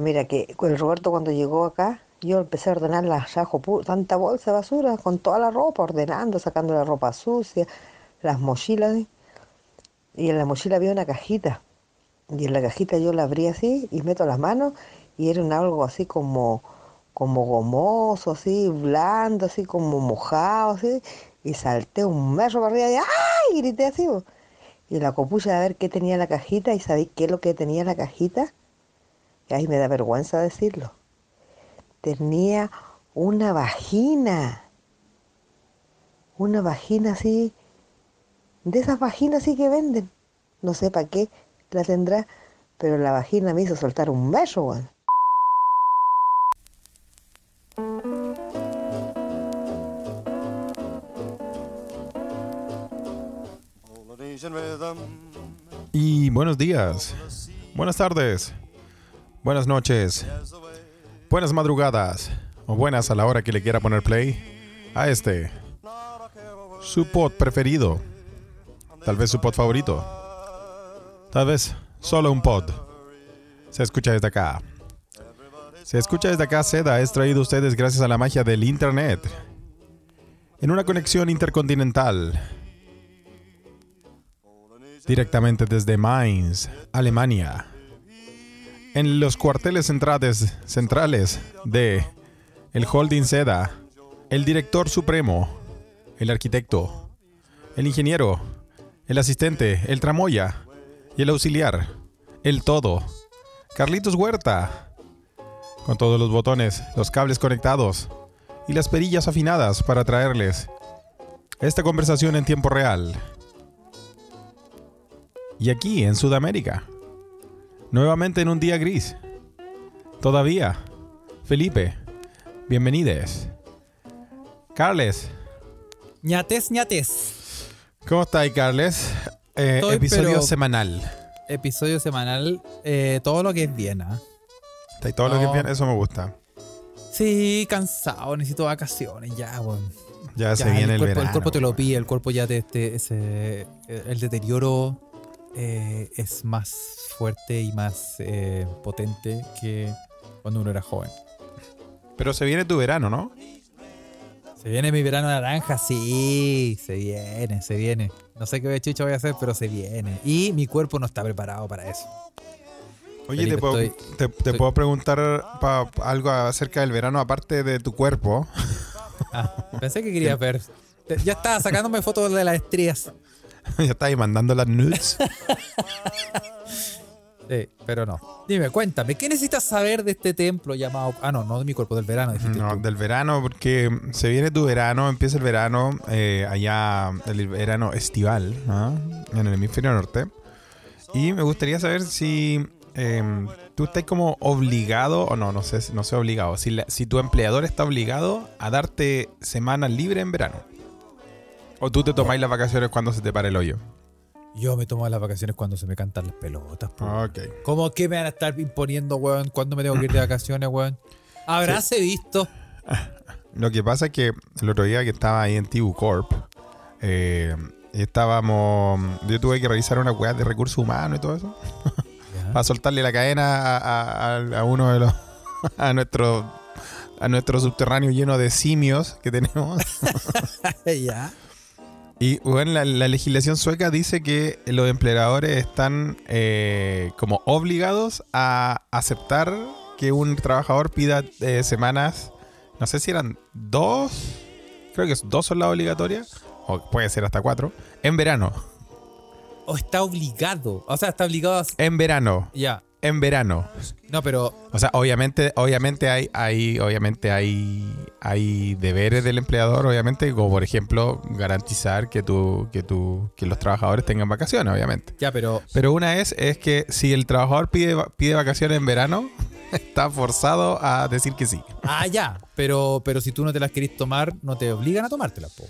Mira que el Roberto cuando llegó acá, yo empecé a ordenar la yajo, pu- tanta bolsa de basura con toda la ropa, ordenando, sacando la ropa sucia, las mochilas, y en la mochila había una cajita, y en la cajita yo la abrí así y meto las manos y era un algo así como, como gomoso, así, blando, así como mojado, así, y salté un metro para arriba y ¡ay! grité así, y la copucha a ver qué tenía la cajita y sabéis qué es lo que tenía la cajita, y ahí me da vergüenza decirlo tenía una vagina. Una vagina así, de esas vaginas así que venden. No sé para qué la tendrá, pero la vagina me hizo soltar un beso. Y buenos días, buenas tardes, buenas noches, buenas madrugadas o buenas a la hora que le quiera poner play a este, su pod preferido, tal vez su pod favorito, tal vez solo un pod. Se escucha desde acá. Se escucha desde acá, Seda es traído a ustedes gracias a la magia del Internet. En una conexión intercontinental directamente desde Mainz, Alemania. En los cuarteles centrales, centrales de el Holding Seda, el director supremo, el arquitecto, el ingeniero, el asistente, el tramoya y el auxiliar, el todo, Carlitos Huerta, con todos los botones, los cables conectados y las perillas afinadas para traerles esta conversación en tiempo real. Y aquí, en Sudamérica. Nuevamente en un día gris. Todavía. Felipe. Bienvenides. Carles. ñates, ñates. ¿Cómo estáis, Carles? Eh, Estoy, episodio semanal. Episodio semanal, eh, todo lo que es Viena. ¿Estáis todo lo que es bien? Eso me gusta. Sí, cansado, necesito vacaciones ya, weón. Ya, se Ya, viene el, cuerpo, verano. el cuerpo te lo pide, el cuerpo ya te, te- ese- el deterioro eh, es más fuerte y más eh, potente que cuando uno era joven. Pero se viene tu verano, ¿no? Se viene mi verano naranja, sí, se viene, se viene. No sé qué chucha voy a hacer, pero se viene. Y mi cuerpo no está preparado para eso. Oye, Felipe, te, puedo, estoy- te, te estoy- puedo preguntar pa- algo acerca del verano aparte de tu cuerpo. Ah, pensé que quería ver. Ya estaba sacándome fotos de las estrías. ya estáis mandando las nudes. Sí, pero no. Dime, cuéntame, ¿qué necesitas saber de este templo llamado. Ah, no, no de mi cuerpo, del verano, dijiste No, tú. del verano, porque se viene tu verano, empieza el verano, eh, allá el verano estival, ¿ah? en el hemisferio norte. Y me gustaría saber si eh, tú estás como obligado, o no, no sé, no sé obligado, si, la- si tu empleador está obligado a darte semanas libres en verano. O tú te tomáis las vacaciones cuando se te pare el hoyo. Yo me tomo las vacaciones cuando se me cantan las pelotas. ¿Cómo que me van a estar imponiendo, weón? ¿Cuándo me tengo que ir de vacaciones, weón? Habráse visto. Lo que pasa es que el otro día que estaba ahí en Tibu Corp, eh, estábamos. Yo tuve que revisar una weá de recursos humanos y todo eso. Para soltarle la cadena a- a uno de los. a nuestro. a nuestro subterráneo lleno de simios que tenemos. ya. Y bueno, la, la legislación sueca dice que los empleadores están eh, como obligados a aceptar que un trabajador pida eh, semanas, no sé si eran dos, creo que dos son las obligatorias, o puede ser hasta cuatro, en verano. O está obligado. O sea, está obligado a. En verano. Ya. En verano. No, pero. O sea, obviamente, obviamente hay, hay, obviamente hay, hay deberes del empleador, obviamente, como por ejemplo garantizar que tú, que tú, que los trabajadores tengan vacaciones, obviamente. Ya, pero. Pero una es, es que si el trabajador pide, pide vacaciones en verano, está forzado a decir que sí. Ah, ya. Pero, pero si tú no te las querés tomar, no te obligan a tomártelas, po.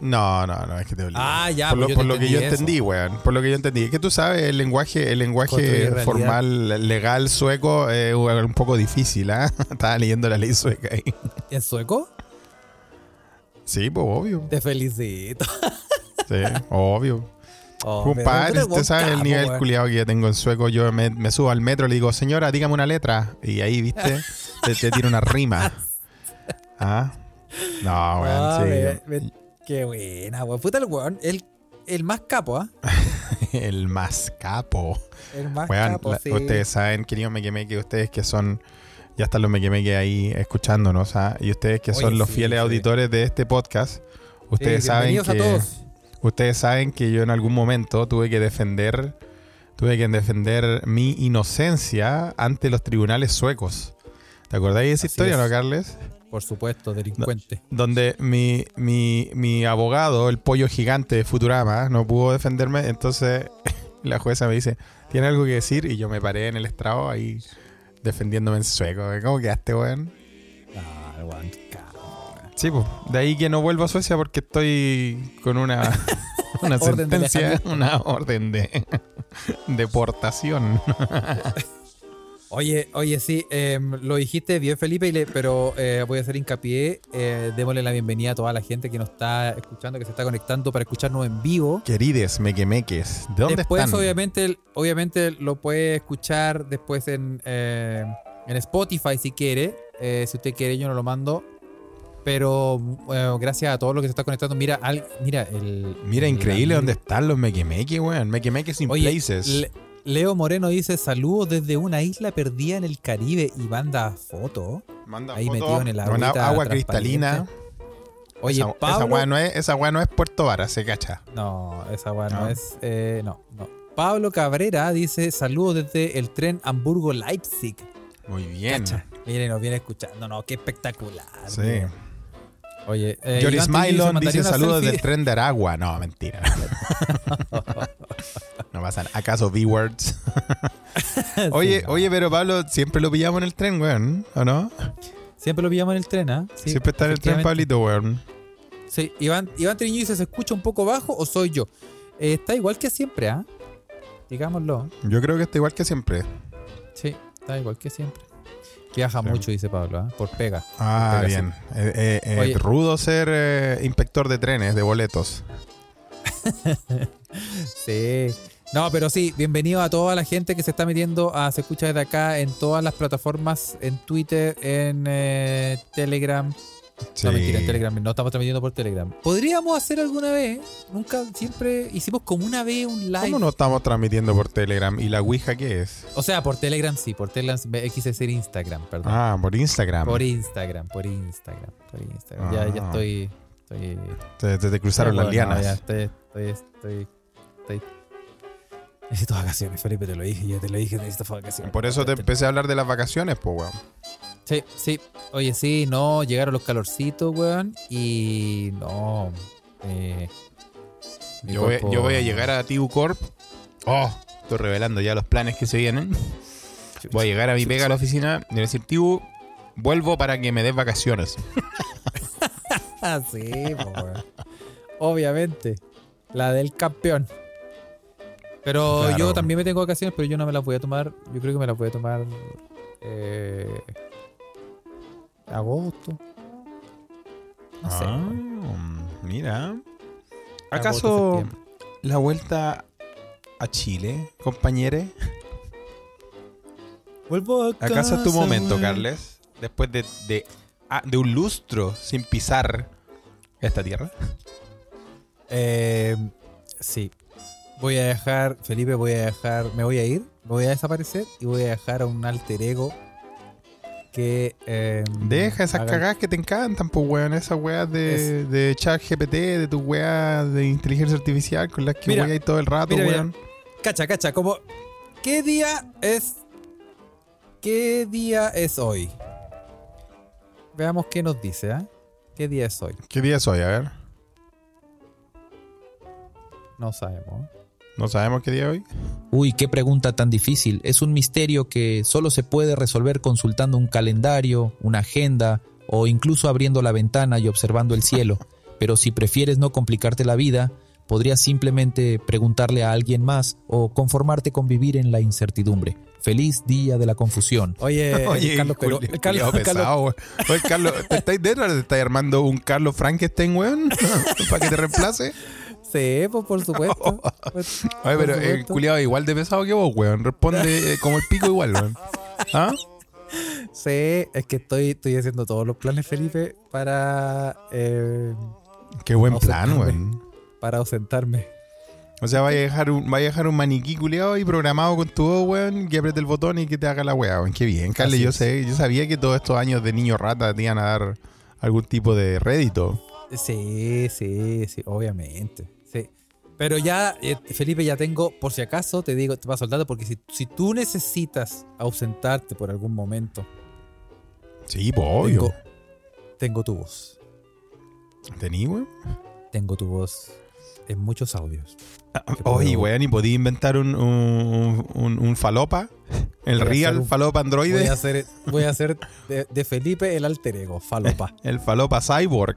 No, no, no, es que te obliga. Ah, ya, Por, lo, pues yo por lo que yo entendí eso. entendí, weón. Por lo que yo entendí. Es que tú sabes, el lenguaje, el lenguaje formal, legal sueco es un poco difícil, ¿ah? Estaba leyendo la ley sueca ahí. ¿En sueco? Sí, pues obvio. Te felicito. Sí, obvio. Oh, Compadre, usted sabe el nivel culiado que yo tengo en sueco. Yo me, me subo al metro y le digo, señora, dígame una letra. Y ahí, viste, te, te tiro una rima. ¿Ah? No, Ah, weón, me- sí. me- qué buena, weón. Puta el weón. El, el más capo, ¿ah? El más capo. El más Weón, capo, la- sí. ustedes saben, queridos mequemeque, ustedes que son, ya están los mequemeque ahí escuchándonos, ¿ah? y ustedes que Oye, son los sí, fieles sí. auditores de este podcast, ustedes saben que a todos. ustedes saben que yo en algún momento tuve que defender, tuve que defender mi inocencia ante los tribunales suecos. ¿Te acordáis de esa Así historia, es. no, Carles? Por supuesto, delincuente. donde mi, mi, mi abogado, el pollo gigante de Futurama, no pudo defenderme. Entonces la jueza me dice, ¿tiene algo que decir? Y yo me paré en el estrado ahí defendiéndome en sueco. ¿Cómo quedaste, weón? Ah, weón. Sí, pues. De ahí que no vuelvo a Suecia porque estoy con una, una Orden de sentencia, una orden de deportación. Oye, oye, sí, em, lo dijiste bien, Felipe, y le- pero eh, voy a hacer hincapié. eh, démosle la bienvenida a toda la gente que nos está escuchando, que se está conectando para escucharnos en vivo. Querides mequemeques, ¿de dónde después, están? obviamente, obviamente lo puede escuchar después en, eh, en Spotify si quiere. Eh, si usted quiere, yo no lo mando. Pero bueno, gracias a todos los que se están conectando. Mira, al- mira el. Mira, el increíble dónde están los mequemeques, weón. Mequemeques in Oye, places. Le- Leo Moreno dice saludos desde una isla perdida en el Caribe y manda foto. Manda ahí foto metido en el agua transparente. cristalina. Oye, esa, esa Pablo. weá no es, esa no es Puerto Vara, se cacha. No, esa weá no, No. es. eh, no, no. Pablo Cabrera dice saludos desde el tren Hamburgo-Leipzig. Muy bien. Cacha. Miren, nos viene escuchando. No, qué espectacular. Sí. Oye, eh, Joris Mylon dice saludos selfie. del tren de Aragua. No, mentira. no pasan. ¿Acaso V-Words? oye, Sí, oye, pero Pablo, siempre lo pillamos en el tren, weón. ¿O no? Siempre lo pillamos en el tren, ¿ah? Sí, siempre está en el tren. Pablito, weón. Sí, Iván, Iván Triño dice, ¿se escucha un poco bajo o soy yo? Eh, está igual que siempre, ¿ah? Digámoslo. Yo creo que está igual que siempre. Sí, está igual que siempre. Viaja Sí. mucho, dice Pablo, ¿ah? Por pega. Ah, Pega, bien. Eh, eh, eh, Oye. rudo ser eh, inspector de trenes, de boletos. Sí. No, pero sí, bienvenido a toda la gente que se está metiendo a Se Escucha desde acá en todas las plataformas, en Twitter, en eh, Telegram. Sí. No, mentira, en Telegram, no estamos transmitiendo por Telegram. Podríamos hacer alguna vez, nunca, siempre hicimos como una vez un live. ¿Cómo no estamos transmitiendo por Telegram? ¿Y la Ouija qué es? O sea, por Telegram sí, por Telegram quise decir Instagram, perdón. Ah, por Instagram. Por Instagram, por Instagram, por Instagram. Ya, ya Ah. estoy. estoy Te, te- te cruzaron las lianas. ya estoy, estoy, estoy, Necesito vacaciones, Felipe, te lo dije, ya te lo dije, necesito vacaciones. Por eso te empecé a hablar de las vacaciones, pues, weón. Sí, sí. Oye, sí, no, llegaron los calorcitos, weón. Y no. eh, Yo voy, yo a llegar a TU Corp. Oh, estoy revelando ya los planes que se vienen. Voy a llegar a mi pega a la oficina y decir, Tibu, vuelvo para que me des vacaciones. Sí, po, weón. Obviamente. La del campeón. Pero Claro. yo también me tengo vacaciones, pero yo no me las voy a tomar. Yo creo que me las voy a tomar. Eh, agosto. No sé. Ah, mira. ¿Acaso la vuelta a Chile, compañere? Vuelvo a ¿Acaso es tu casa, momento. Carles? Después de, de, ah, de un lustro sin pisar esta tierra. Eh, sí. Voy a dejar, Felipe, voy a dejar, me voy a ir, me voy a desaparecer y voy a dejar a un alter ego que... eh, Deja esas haga- cagadas que te encantan, pues, weón. Esas weas de, de chat GPT, de tus weas de inteligencia artificial con las que Mira, weas todo el rato, mira, mira. weón. Cacha, cacha, como... ¿Qué día es... ¿Qué día es hoy? Veamos qué nos dice, ¿ah? ¿Qué día es hoy? ¿Qué día es hoy? A ver. No sabemos. ¿No sabemos qué día es hoy? Uy, qué pregunta tan difícil. Es un misterio que solo se puede resolver consultando un calendario, una agenda o incluso abriendo la ventana y observando el cielo. Pero si prefieres no complicarte la vida, podrías simplemente preguntarle a alguien más o conformarte con vivir en la incertidumbre. Feliz día de la confusión. Oye, Oye, Carlos, pero... Julio, Carlos, Carlos- pesado. Oye, Carlos, ¿te estáis dentro? ¿Te estáis armando un Carlos Frankenstein, weón? ¿Para que te reemplace? Sí, pues por supuesto. Pues, Oye, por pero el supuesto. culiado igual de pesado que vos, weón. Responde eh, como el pico igual, weón. ¿Ah? Sí, es que estoy, estoy haciendo todos los planes, Felipe, para, eh, Qué buen plan, weón. para ausentarme. O sea, vaya a dejar un, vaya a dejar un maniquí culiado y programado con tu voz, weón, que apriete el botón y que te haga la weá, weón. Qué bien, Carle. Así Yo es. sé, yo sabía que todos estos años de niño rata te iban a dar algún tipo de rédito. Sí, sí, sí, obviamente. Pero ya, eh, Felipe, ya tengo, por si acaso, te digo, te paso el dato, porque si, si tú necesitas ausentarte por algún momento, Sí, pues obvio. tengo, tengo tu voz. ¿Tení, weón? Tengo tu voz en muchos audios. Oye, puedo- weón, ¿y podí inventar un, un, un- un falopa? El Voy real falopa Voy androide. a hacer, voy a hacer de, de Felipe el alter ego, falopa. El falopa cyborg.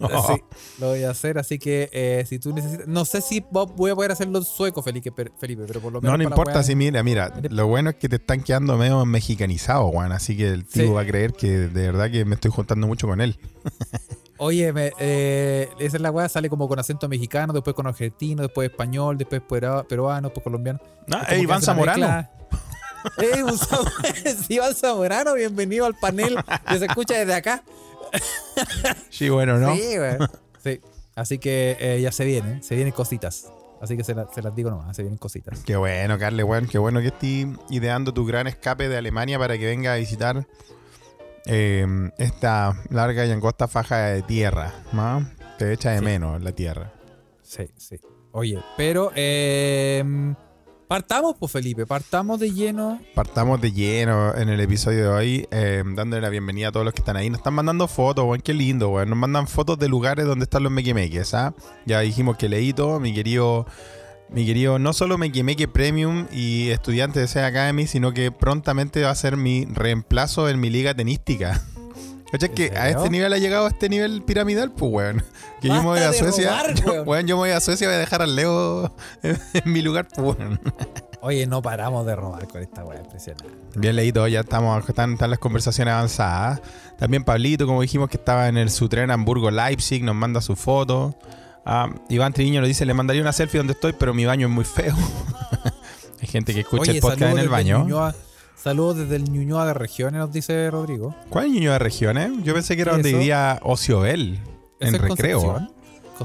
Sí, lo voy a hacer, así que eh, si tú necesitas. No sé si vo- voy a poder hacerlo en sueco, Felipe, Felipe, pero por lo menos. No, no importa weá- si mira, mira, lo bueno es que te están quedando medio mexicanizados, weón, así que el Sí. va a creer que de verdad que me estoy juntando mucho con él. Oye, me- eh, esa es la weá, sale como con acento mexicano, después con argentino, después español, después peru- peruano, después colombiano. Ah, Es Iván Zamorano. mezcla. ¡Eh, un Zam- sí, Iván Zamorano! Bienvenido al panel que se escucha desde acá. Sí, bueno, ¿no? Sí, güey. Sí. Así que eh, ya se vienen, se vienen cositas. Así que se, la- se las digo nomás, se vienen cositas. Qué bueno, Carle, weón, qué bueno que estés ideando tu gran escape de Alemania para que venga a visitar eh, esta larga y angosta faja de tierra, ¿no? Te echa de Sí. menos la tierra. Sí, sí. Oye, pero eh, partamos, pues Felipe, partamos de lleno. Partamos de lleno en el episodio de hoy, eh, dándole la bienvenida a todos los que están ahí. Nos están mandando fotos, weón, qué lindo, weón. Nos mandan fotos de lugares donde están los mequimeques, ¿ah? Ya dijimos que leí todo, mi querido, mi querido, no solo mequimeque premium y estudiante de SEA Academy, sino que prontamente va a ser mi reemplazo en mi liga tenística. ¿Cachai? ¿En que a este nivel ha llegado a este nivel piramidal, pues, weón. Que yo me voy a Suecia. robar, weón. weón, yo me voy a Suecia y voy a dejar al Leo en, en mi lugar, pues, weón. Oye, no paramos de robar con esta weá, impresionante. Bien leído, ya estamos, están, están las conversaciones avanzadas. También Pablito, como dijimos, que estaba en el su tren Hamburgo-Leipzig, nos manda su foto. Ah, Iván Triviño lo dice, le mandaría una selfie donde estoy, pero mi baño es muy feo. Hay gente que escucha Oye, el podcast en el baño. Ñuñoa- saludos desde el Ñuñoa de Regiones, nos dice Rodrigo. ¿Cuál es Ñuñoa de Regiones? Yo pensé que era ¿Qué donde vivía Ocioel, en ¿Eso es recreo. Concepción?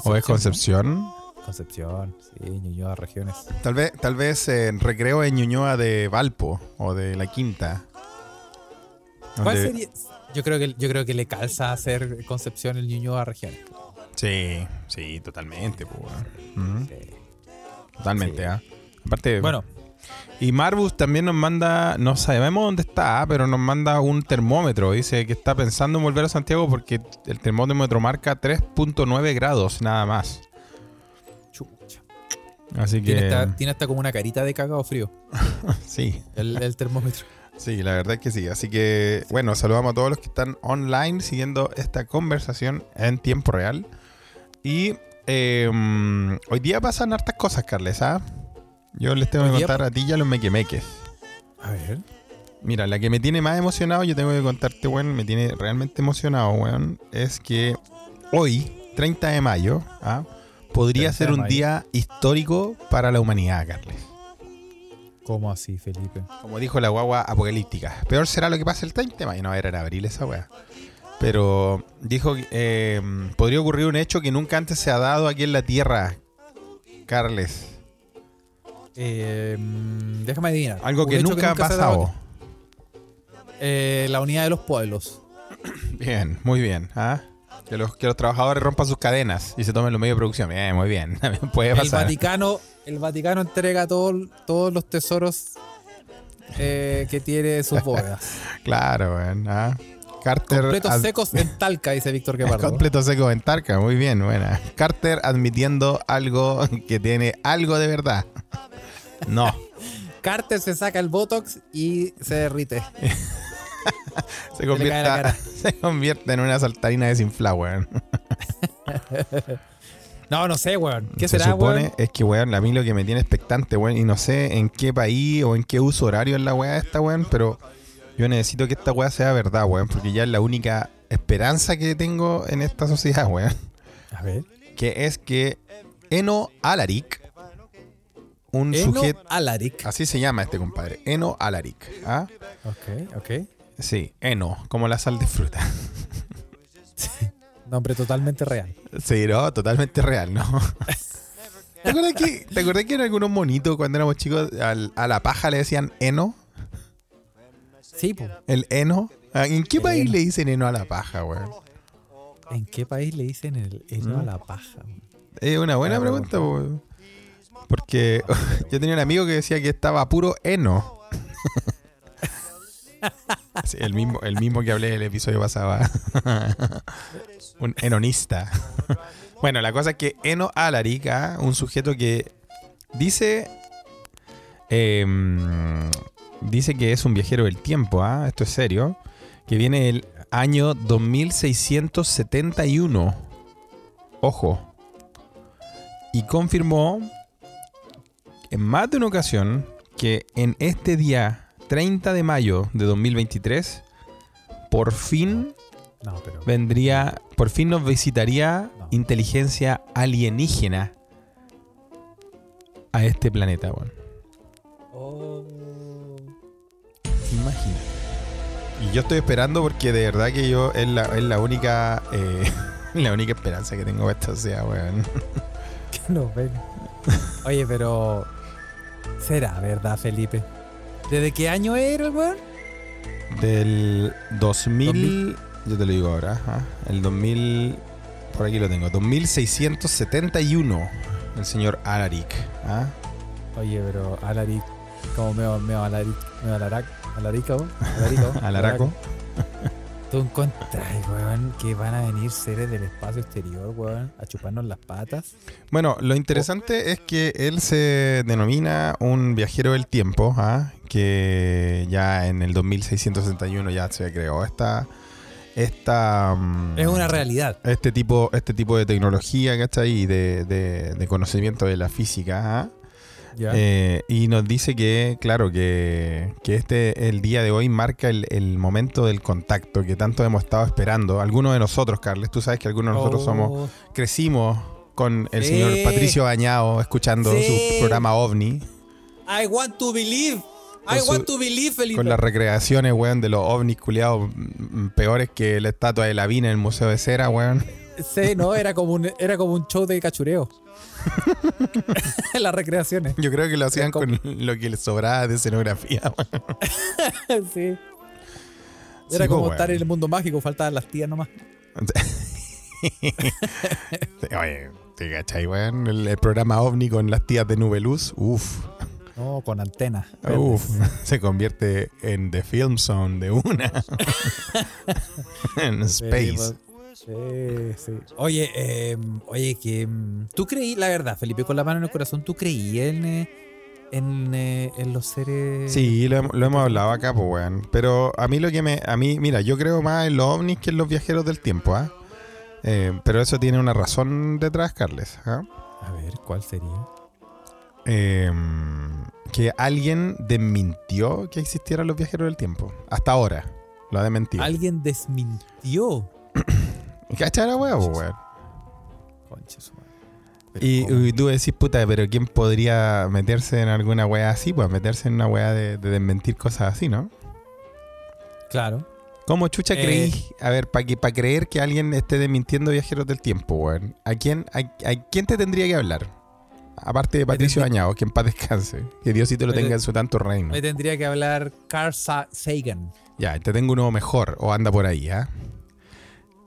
¿O es Concepción? ¿no? Concepción, sí, Ñuñoa de Regiones. Tal vez, tal vez en recreo en Ñuñoa de Valpo o de La Quinta. ¿Cuál sería? Yo creo que yo creo que le calza hacer Concepción el Ñuñoa de Regiones. Sí, sí, totalmente. pues. Sí. Totalmente, Sí. ¿ah? Aparte, Bueno, Y Marbus también nos manda, no sabemos dónde está, pero nos manda un termómetro. Dice que está pensando en volver a Santiago porque el termómetro marca 3.9 grados nada más. chucha. Así que Tiene hasta, tiene hasta como una carita de cagado frío sí, el, el termómetro. sí, la verdad es que sí. Así que bueno, saludamos a todos los que están online siguiendo esta conversación en tiempo real. Y eh, mm, hoy día pasan hartas cosas, Carles, ¿ah? Yo les tengo que contar a ti y a los mequemeques. A ver. Mira, la que me tiene más emocionado, yo tengo que contarte, weón, me tiene realmente emocionado, weón, es que hoy, 30 de mayo, ¿ah? podría 30 ser un mayo. día histórico para la humanidad, Carles. ¿Cómo así, Felipe? Como dijo la guagua apocalíptica. Peor será lo que pase el 30 de mayo. No, era en abril esa weá. Pero dijo que eh, podría ocurrir un hecho que nunca antes se ha dado aquí en la Tierra, Carles. Eh, déjame adivinar. Algo que nunca ha pasado. Eh, la unidad de los pueblos. Bien, muy bien. ¿ah? Que, los, que los trabajadores rompan sus cadenas y se tomen los medios de producción. Bien, muy bien. También puede El pasar. Vaticano, el Vaticano entrega todo- todos los tesoros eh, que tiene en sus bóvedas. Claro, weón. ¿ah? Carter. Completos secos en Talca, dice Víctor Guepardo. Completo seco en Tarca, muy bien, buena. Carter admitiendo algo que tiene algo de verdad. No, Carter se saca el Botox y se derrite. se convierte, se convierte en una saltarina desinflada, weón. No, no sé, weón. ¿Qué Se será, supone weón? es que, weón, a mí lo que me tiene expectante, weón, y no sé en qué país o en qué uso horario es la weá esta, weón, pero yo necesito que esta weá sea verdad, weón, porque ya es la única esperanza que tengo en esta sociedad, weón. A ver. que es que Eno Alaric, un Eno sujeto, Alaric. así se llama este compadre, Eno Alaric. ¿ah? Ok, ok. Sí, Eno, como la sal de fruta. Nombre totalmente real. Sí, no, totalmente real, ¿no? ¿Te acuerdas que, ¿te acuerdas que en algunos monitos cuando éramos chicos al- a la paja le decían Eno? Sí, pues. ¿El Eno? Ah, ¿En qué El país le dicen Eno a la paja, weón? ¿En qué país le dicen el heno ¿Mm? a la paja? Es una buena Ah, pregunta, weón. Porque yo tenía un amigo que decía que estaba puro Eno. Sí, el, mismo, el mismo que hablé el episodio pasado. ¿ah? un enonista. bueno, la cosa es que Eno Alaric, ¿ah? un sujeto que dice. em, dice que es un viajero del tiempo, ¿ah? esto es serio. Que viene del año 2671. Ojo. Y confirmó en más de una ocasión que en este día 30 de mayo de 2023, por fin No, pero. vendría, por fin nos visitaría No. inteligencia alienígena a este planeta, weón. Oh. Imagina. Y yo estoy esperando porque de verdad que yo es la, es la única eh, la única esperanza que tengo para esta sea, weón. Que nos ven. Oye, pero. ¿Será verdad, Felipe? ¿Desde qué año era el weón? Del 2000, yo te lo digo ahora, ajá, el 2000, por aquí lo tengo, 2671, el señor Alaric. ¿ah? Oye, pero Alaric. Como meo, meo Alaric. Meo Alarac. Alarico. Alarico. Alaraco. ¿Tú encuentras, weón, que van a venir seres del espacio exterior, weón, a chuparnos las patas? Bueno, lo interesante es que él se denomina un viajero del tiempo, ¿ah? que ya en el 2661 ya se creó esta... esta mm, Es una realidad. este tipo, este tipo de tecnología, ¿cachai? Y de, de- de conocimiento de la física, ¿ah? Eh, y nos dice que, claro, que, que este, el día de hoy marca el, el momento del contacto que tanto hemos estado esperando. Algunos de nosotros, Carles, tú sabes que algunos de nosotros Oh, somos, crecimos con el Sí. señor Patricio Bañado escuchando Sí. su programa OVNI, I want to believe. I su- want to believe, Felipe. con las recreaciones, weón, de los ovnis culiados mm, peores que la estatua de la Vina en el Museo de Cera, weón. Sí, no, era como un, era como un show de cachureo. las recreaciones. Yo creo que lo hacían con lo que les sobraba de escenografía, sí. Sí, Era como pues, estar en el mundo mágico, faltaban las tías nomás. Oye, ¿te cachai, weón? El, el programa OVNI con las tías de Nubeluz, uff, No, con antenas. uff, se convierte en The Film Zone de una. en Space. Sí, sí. Oye, eh, oye, que mm, tú creí, la verdad, Felipe, con la mano en el corazón, ¿tú creí en, eh, en, eh, en los seres? Sí, lo, hem- lo hemos hablado acá, pues, weón. Pero a mí lo que me. A mí, mira, yo creo más en los ovnis que en los viajeros del tiempo, ¿ah? Eh, pero eso tiene una razón detrás, Carles. ¿ah? A ver, ¿cuál sería? Eh, que alguien desmintió que existieran los viajeros del tiempo. Hasta ahora. Lo ha desmentido. Alguien desmintió. ¿Cachai la weá, weón? Concha su madre. Pero Y, y tú decís, puta, pero ¿quién podría meterse en alguna weá así? Pues meterse en una weá de, de desmentir cosas así, ¿no? Claro. ¿Cómo chucha Eh. creí? A ver, para que, pa creer que alguien esté desmintiendo viajeros del tiempo, weón. ¿A quién, a, a quién te tendría que hablar? Aparte de Patricio tendría- Bañado, que en paz descanse. Que Diosito lo Me tenga te- en su tanto reino. Me tendría que hablar Carl Sa- Sagan. Ya, te tengo uno mejor, o anda por ahí, ¿ah?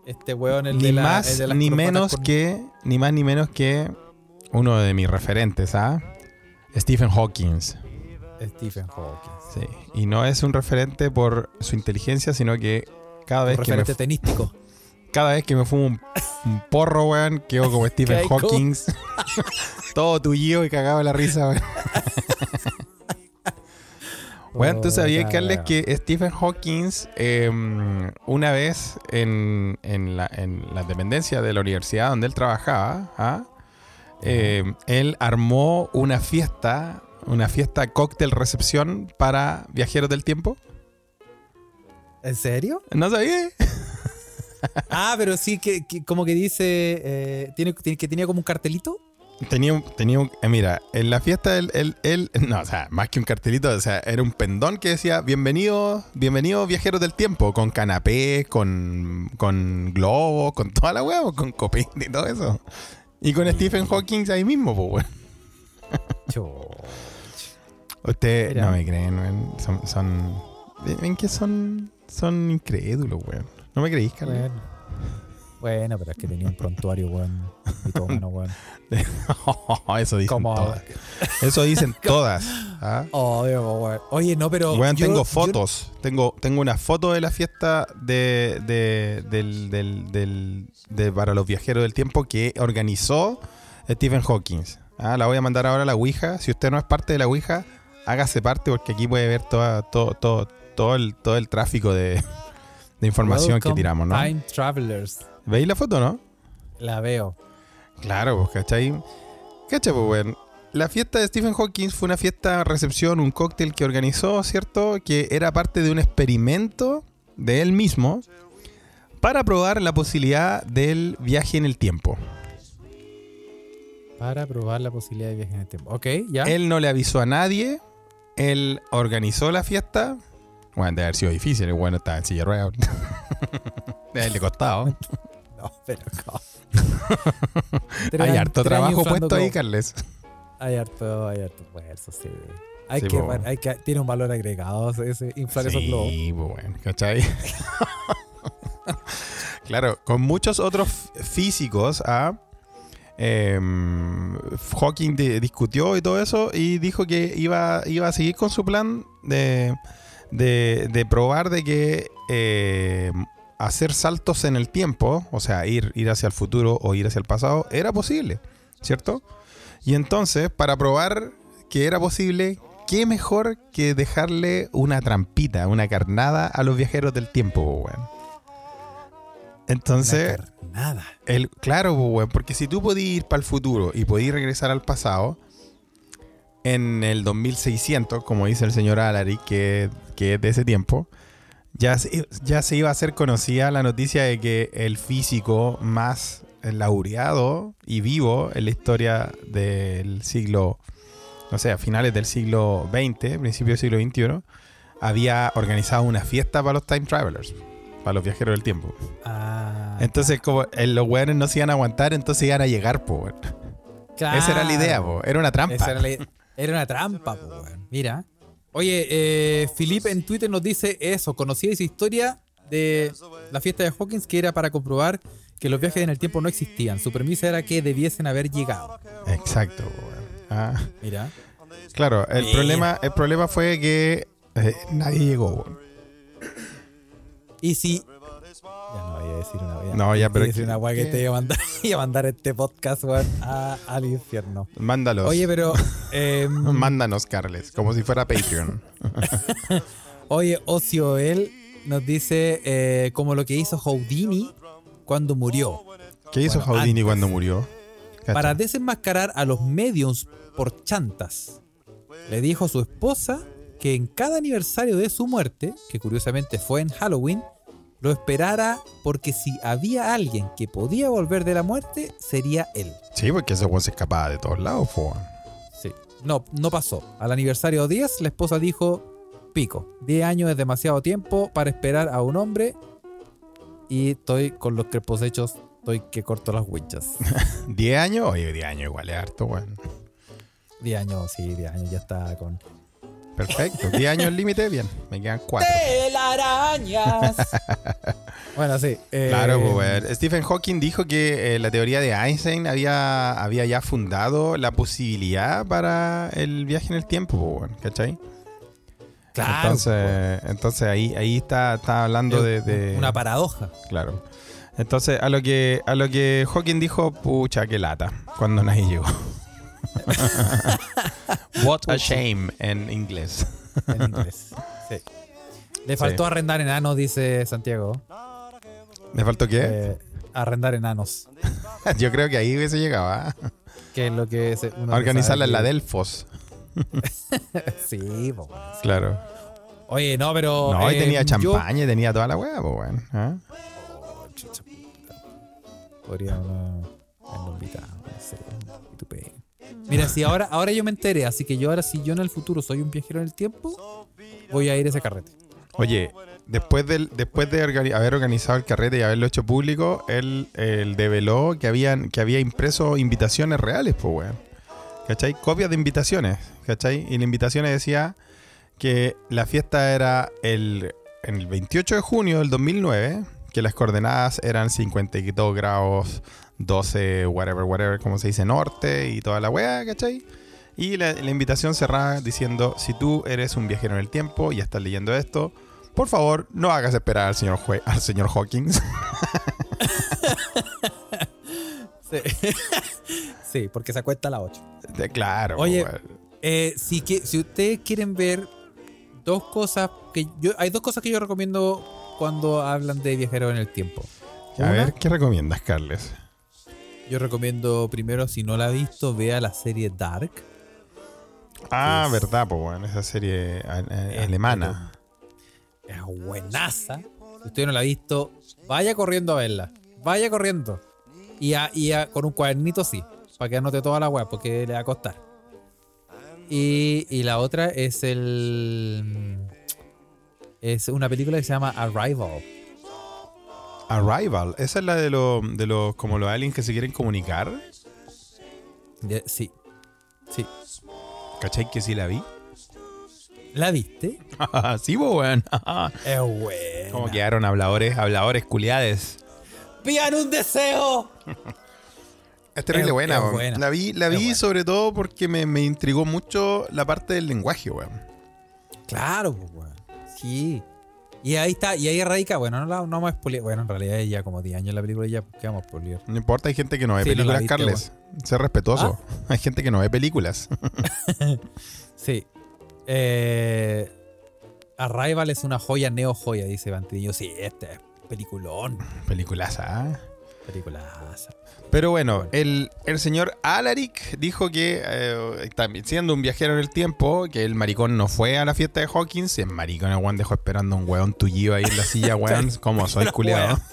Este weón, el Ni de la, más el de ni menos con- que, ni más ni menos que uno de mis referentes, ¿ah? Stephen Hawking. Stephen Hawking. Sí. Y no es un referente por su inteligencia, sino que cada Un vez que me, tenístico. cada vez que me fumo un, un porro, weón, quedo como Stephen Hawking. todo tullido y cagado de la risa, weón. Weón, ¿tú sabías, Carles, que Stephen Hawking eh, una vez en, en la, en la dependencia de la universidad donde él trabajaba, ¿ah? Eh, él armó una fiesta, una fiesta cóctel recepción para viajeros del tiempo? ¿En serio? ¿No sabía? Ah, pero sí que, que como que dice, eh, tiene- que tenía como un cartelito. Tenía un, tenía un- eh, mira, en la fiesta él, él, él- no, o sea, más que un cartelito, o sea, era un pendón que decía, bienvenido, bienvenido viajeros del tiempo, con canapé, con, con globo, con toda la hueá, con copete y todo eso. Y con Stephen Hawking ahí mismo, pues, weón. Ustedes no me creen, weón. Son, son, ven que son, son incrédulos, weón. No me creís, Carlos. Bueno. Bueno, pero es que tenía un prontuario, weón. Mitómano, weón. eso dicen Como- todas. Eso dicen todas. ¿ah? Obvio, weón. Oye, no, pero. Weón, yo- tengo yo- fotos. Tengo, tengo una foto de la fiesta de, de- del, del- del- de- para los viajeros del tiempo que organizó Stephen Hawking. Ah, la voy a mandar ahora a la Ouija. Si usted no es parte de la Ouija, hágase parte porque aquí puede ver toda, todo, todo, todo, el, todo el tráfico de, de información que tiramos, ¿no? Time Travelers. ¿Veis la foto, no? La veo. Claro, pues, ¿cachai? ¿Cachai, pues, weón? La fiesta de Stephen Hawking fue una fiesta, recepción, un cóctel que organizó, ¿cierto? Que era parte de un experimento de él mismo para probar la posibilidad del viaje en el tiempo. Para probar la posibilidad de viaje en el tiempo. Ok, ya. Él no le avisó a nadie, él organizó la fiesta. Bueno, debe haber sido difícil, el bueno estaba en silla de ruedas. Haberle costado. No, pero ¿cómo? Hay harto trabajo puesto ahí. Carles. Hay harto, hay harto esfuerzo, sí. Hay Sí, que, hay que, tiene un valor agregado ese, inflar esos globos. Sí, pues bueno, ¿cachai? claro, con muchos otros físicos, ¿ah? Em, Hawking di- discutió y todo eso y dijo que iba, iba a seguir con su plan de, de, de probar de que eh, hacer saltos en el tiempo, o sea, ir, ir hacia el futuro o ir hacia el pasado, era posible, ¿cierto? Y entonces, para probar que era posible, ¿qué mejor que dejarle una trampita, una carnada a los viajeros del tiempo, po, weón? Entonces, Nada. el, claro, weón, porque si tú podías ir para el futuro y podías regresar al pasado, en el 2600, como dice el señor Alaric, que, que es de ese tiempo, ya se, ya se iba a hacer conocida la noticia de que el físico más laureado y vivo en la historia del siglo, no sé, a finales del siglo XX, principio del siglo XXI, había organizado una fiesta para los time travelers, para los viajeros del tiempo. Ah, Entonces, como eh, los weones no se iban a aguantar, entonces iban a llegar, po. weón. Esa era la idea, po. Era una trampa. Esa era, la- era una trampa, po. Mira. Oye, eh, Felipe en Twitter nos dice eso. Conocía esa historia de la fiesta de Hawkins que era para comprobar que los viajes en el tiempo no existían. Su premisa era que debiesen haber llegado. Exacto. Ah, Mira. claro, el Mira. problema, el problema fue que eh, nadie llegó. Y si. Decir una. No, ya, pero decir ¿qué- una que te iba a mandar, iba a mandar este podcast, weón, al infierno. Mándalos. Oye, pero. eh, Mándanos, Carles, como si fuera Patreon. Oye, Ocio él nos dice eh, como lo que hizo Houdini cuando murió. ¿Qué hizo Bueno, Houdini antes. cuando murió? Cacha. Para desenmascarar a los mediums por chantas. Le dijo a su esposa que en cada aniversario de su muerte, que curiosamente fue en Halloween, lo esperara porque si había alguien que podía volver de la muerte, sería él. Sí, porque ese weón se escapaba de todos lados, weón. Sí. No, no pasó. Al aniversario 10, la esposa dijo, pico, 10 años es demasiado tiempo para esperar a un hombre y estoy con los crepos hechos, estoy que corto las huichas. ¿10 años? Oye, 10 años igual es harto, weón. 10 años, sí, 10 años ya está con... Perfecto. 10 años límite, bien. Me quedan 4. telarañas. bueno, sí. eh, Claro, pues. Stephen Hawking dijo que eh, la teoría de Einstein había, había ya fundado la posibilidad para el viaje en el tiempo, pues, ¿cachai? Claro. entonces, entonces ahí, ahí está, está hablando de, de- Una paradoja. Claro. Entonces, a lo que a lo que Hawking dijo, pucha, qué lata, cuando nadie llegó. What a shame en inglés. En inglés. Sí. Le faltó arrendar enanos, dice Santiago. ¿Me faltó qué? Eh, arrendar enanos. Yo creo que ahí hubiese llegado, ¿ah? Que es lo que se- uno organizarla en la Delfos. Sí, weón. Claro. Oye, no, pero. No, y eh, tenía yo- champaña, y tenía toda la hueá, pues, weón. ¿ah? Podría, no. Haberlo invitado, no y pega. Mira, si ahora, ahora yo me enteré, así que yo ahora, si yo en el futuro soy un viajero en el tiempo, voy a ir a ese carrete. Oye, después, después de haber organizado el carrete y haberlo hecho público, él, él develó que, habían, que había impreso invitaciones reales, pues, weón. ¿Cachai? Copias de invitaciones, ¿cachai? Y la invitación decía que la fiesta era el, el 28 de junio del 2009, que las coordenadas eran 52 grados, 12, whatever, whatever, como se dice, norte y toda la weá, ¿cachai? Y la, la invitación cerrada diciendo, si tú eres un viajero en el tiempo y estás leyendo esto, por favor, no hagas esperar al señor, Jue- al señor Hawkins. Sí. sí, porque se acuesta a las 8. De- claro. Oye. Eh, si, que, si ustedes quieren ver dos cosas que yo hay dos cosas que yo recomiendo cuando hablan de viajeros en el tiempo. a Una, ver, ¿qué recomiendas, Carles? Yo recomiendo primero si no la ha visto vea la serie Dark. Ah, Es- verdad, pues bueno, esa serie a- a- Es- alemana. Es buenaza. Si usted no la ha visto, vaya corriendo a verla. Vaya corriendo. Y, a- y a- con un cuadernito sí, para que anote toda la web, porque le va a costar. Y, y la otra es el. Es una película que se llama Arrival. Arrival, esa es la de los, de los, como los aliens que se quieren comunicar. De- sí. Sí. ¿Cachai que sí la vi? ¿La viste? sí, weón. Es buena. Como quedaron habladores, habladores culiades. ¡Pidan un deseo! Es terrible Es- buena, es weón. buena. La vi, la vi buena. sobre todo porque me, me intrigó mucho la parte del lenguaje, weón. Claro, pues, weón. Sí. Y ahí está, y ahí radica, bueno, no, la, no vamos a. Bueno, en realidad ya como 10 años la película ya, ¿qué vamos a? No importa, hay gente que no ve Sí, no películas, viste, Carles. Sé respetuoso. Hay gente que no ve películas. Sí. Eh, Arrival es una joya, neo joya, dice Bantillo. Sí, este es peliculón. Películas, ¿ah? Peliculaza. Pero bueno, el, el señor Alaric dijo que, eh, también siendo un viajero en el tiempo, que el maricón no fue a la fiesta de Hawkins. El maricón, el weón dejó esperando un weón tullido ahí en la silla, weón. Como soy culiado.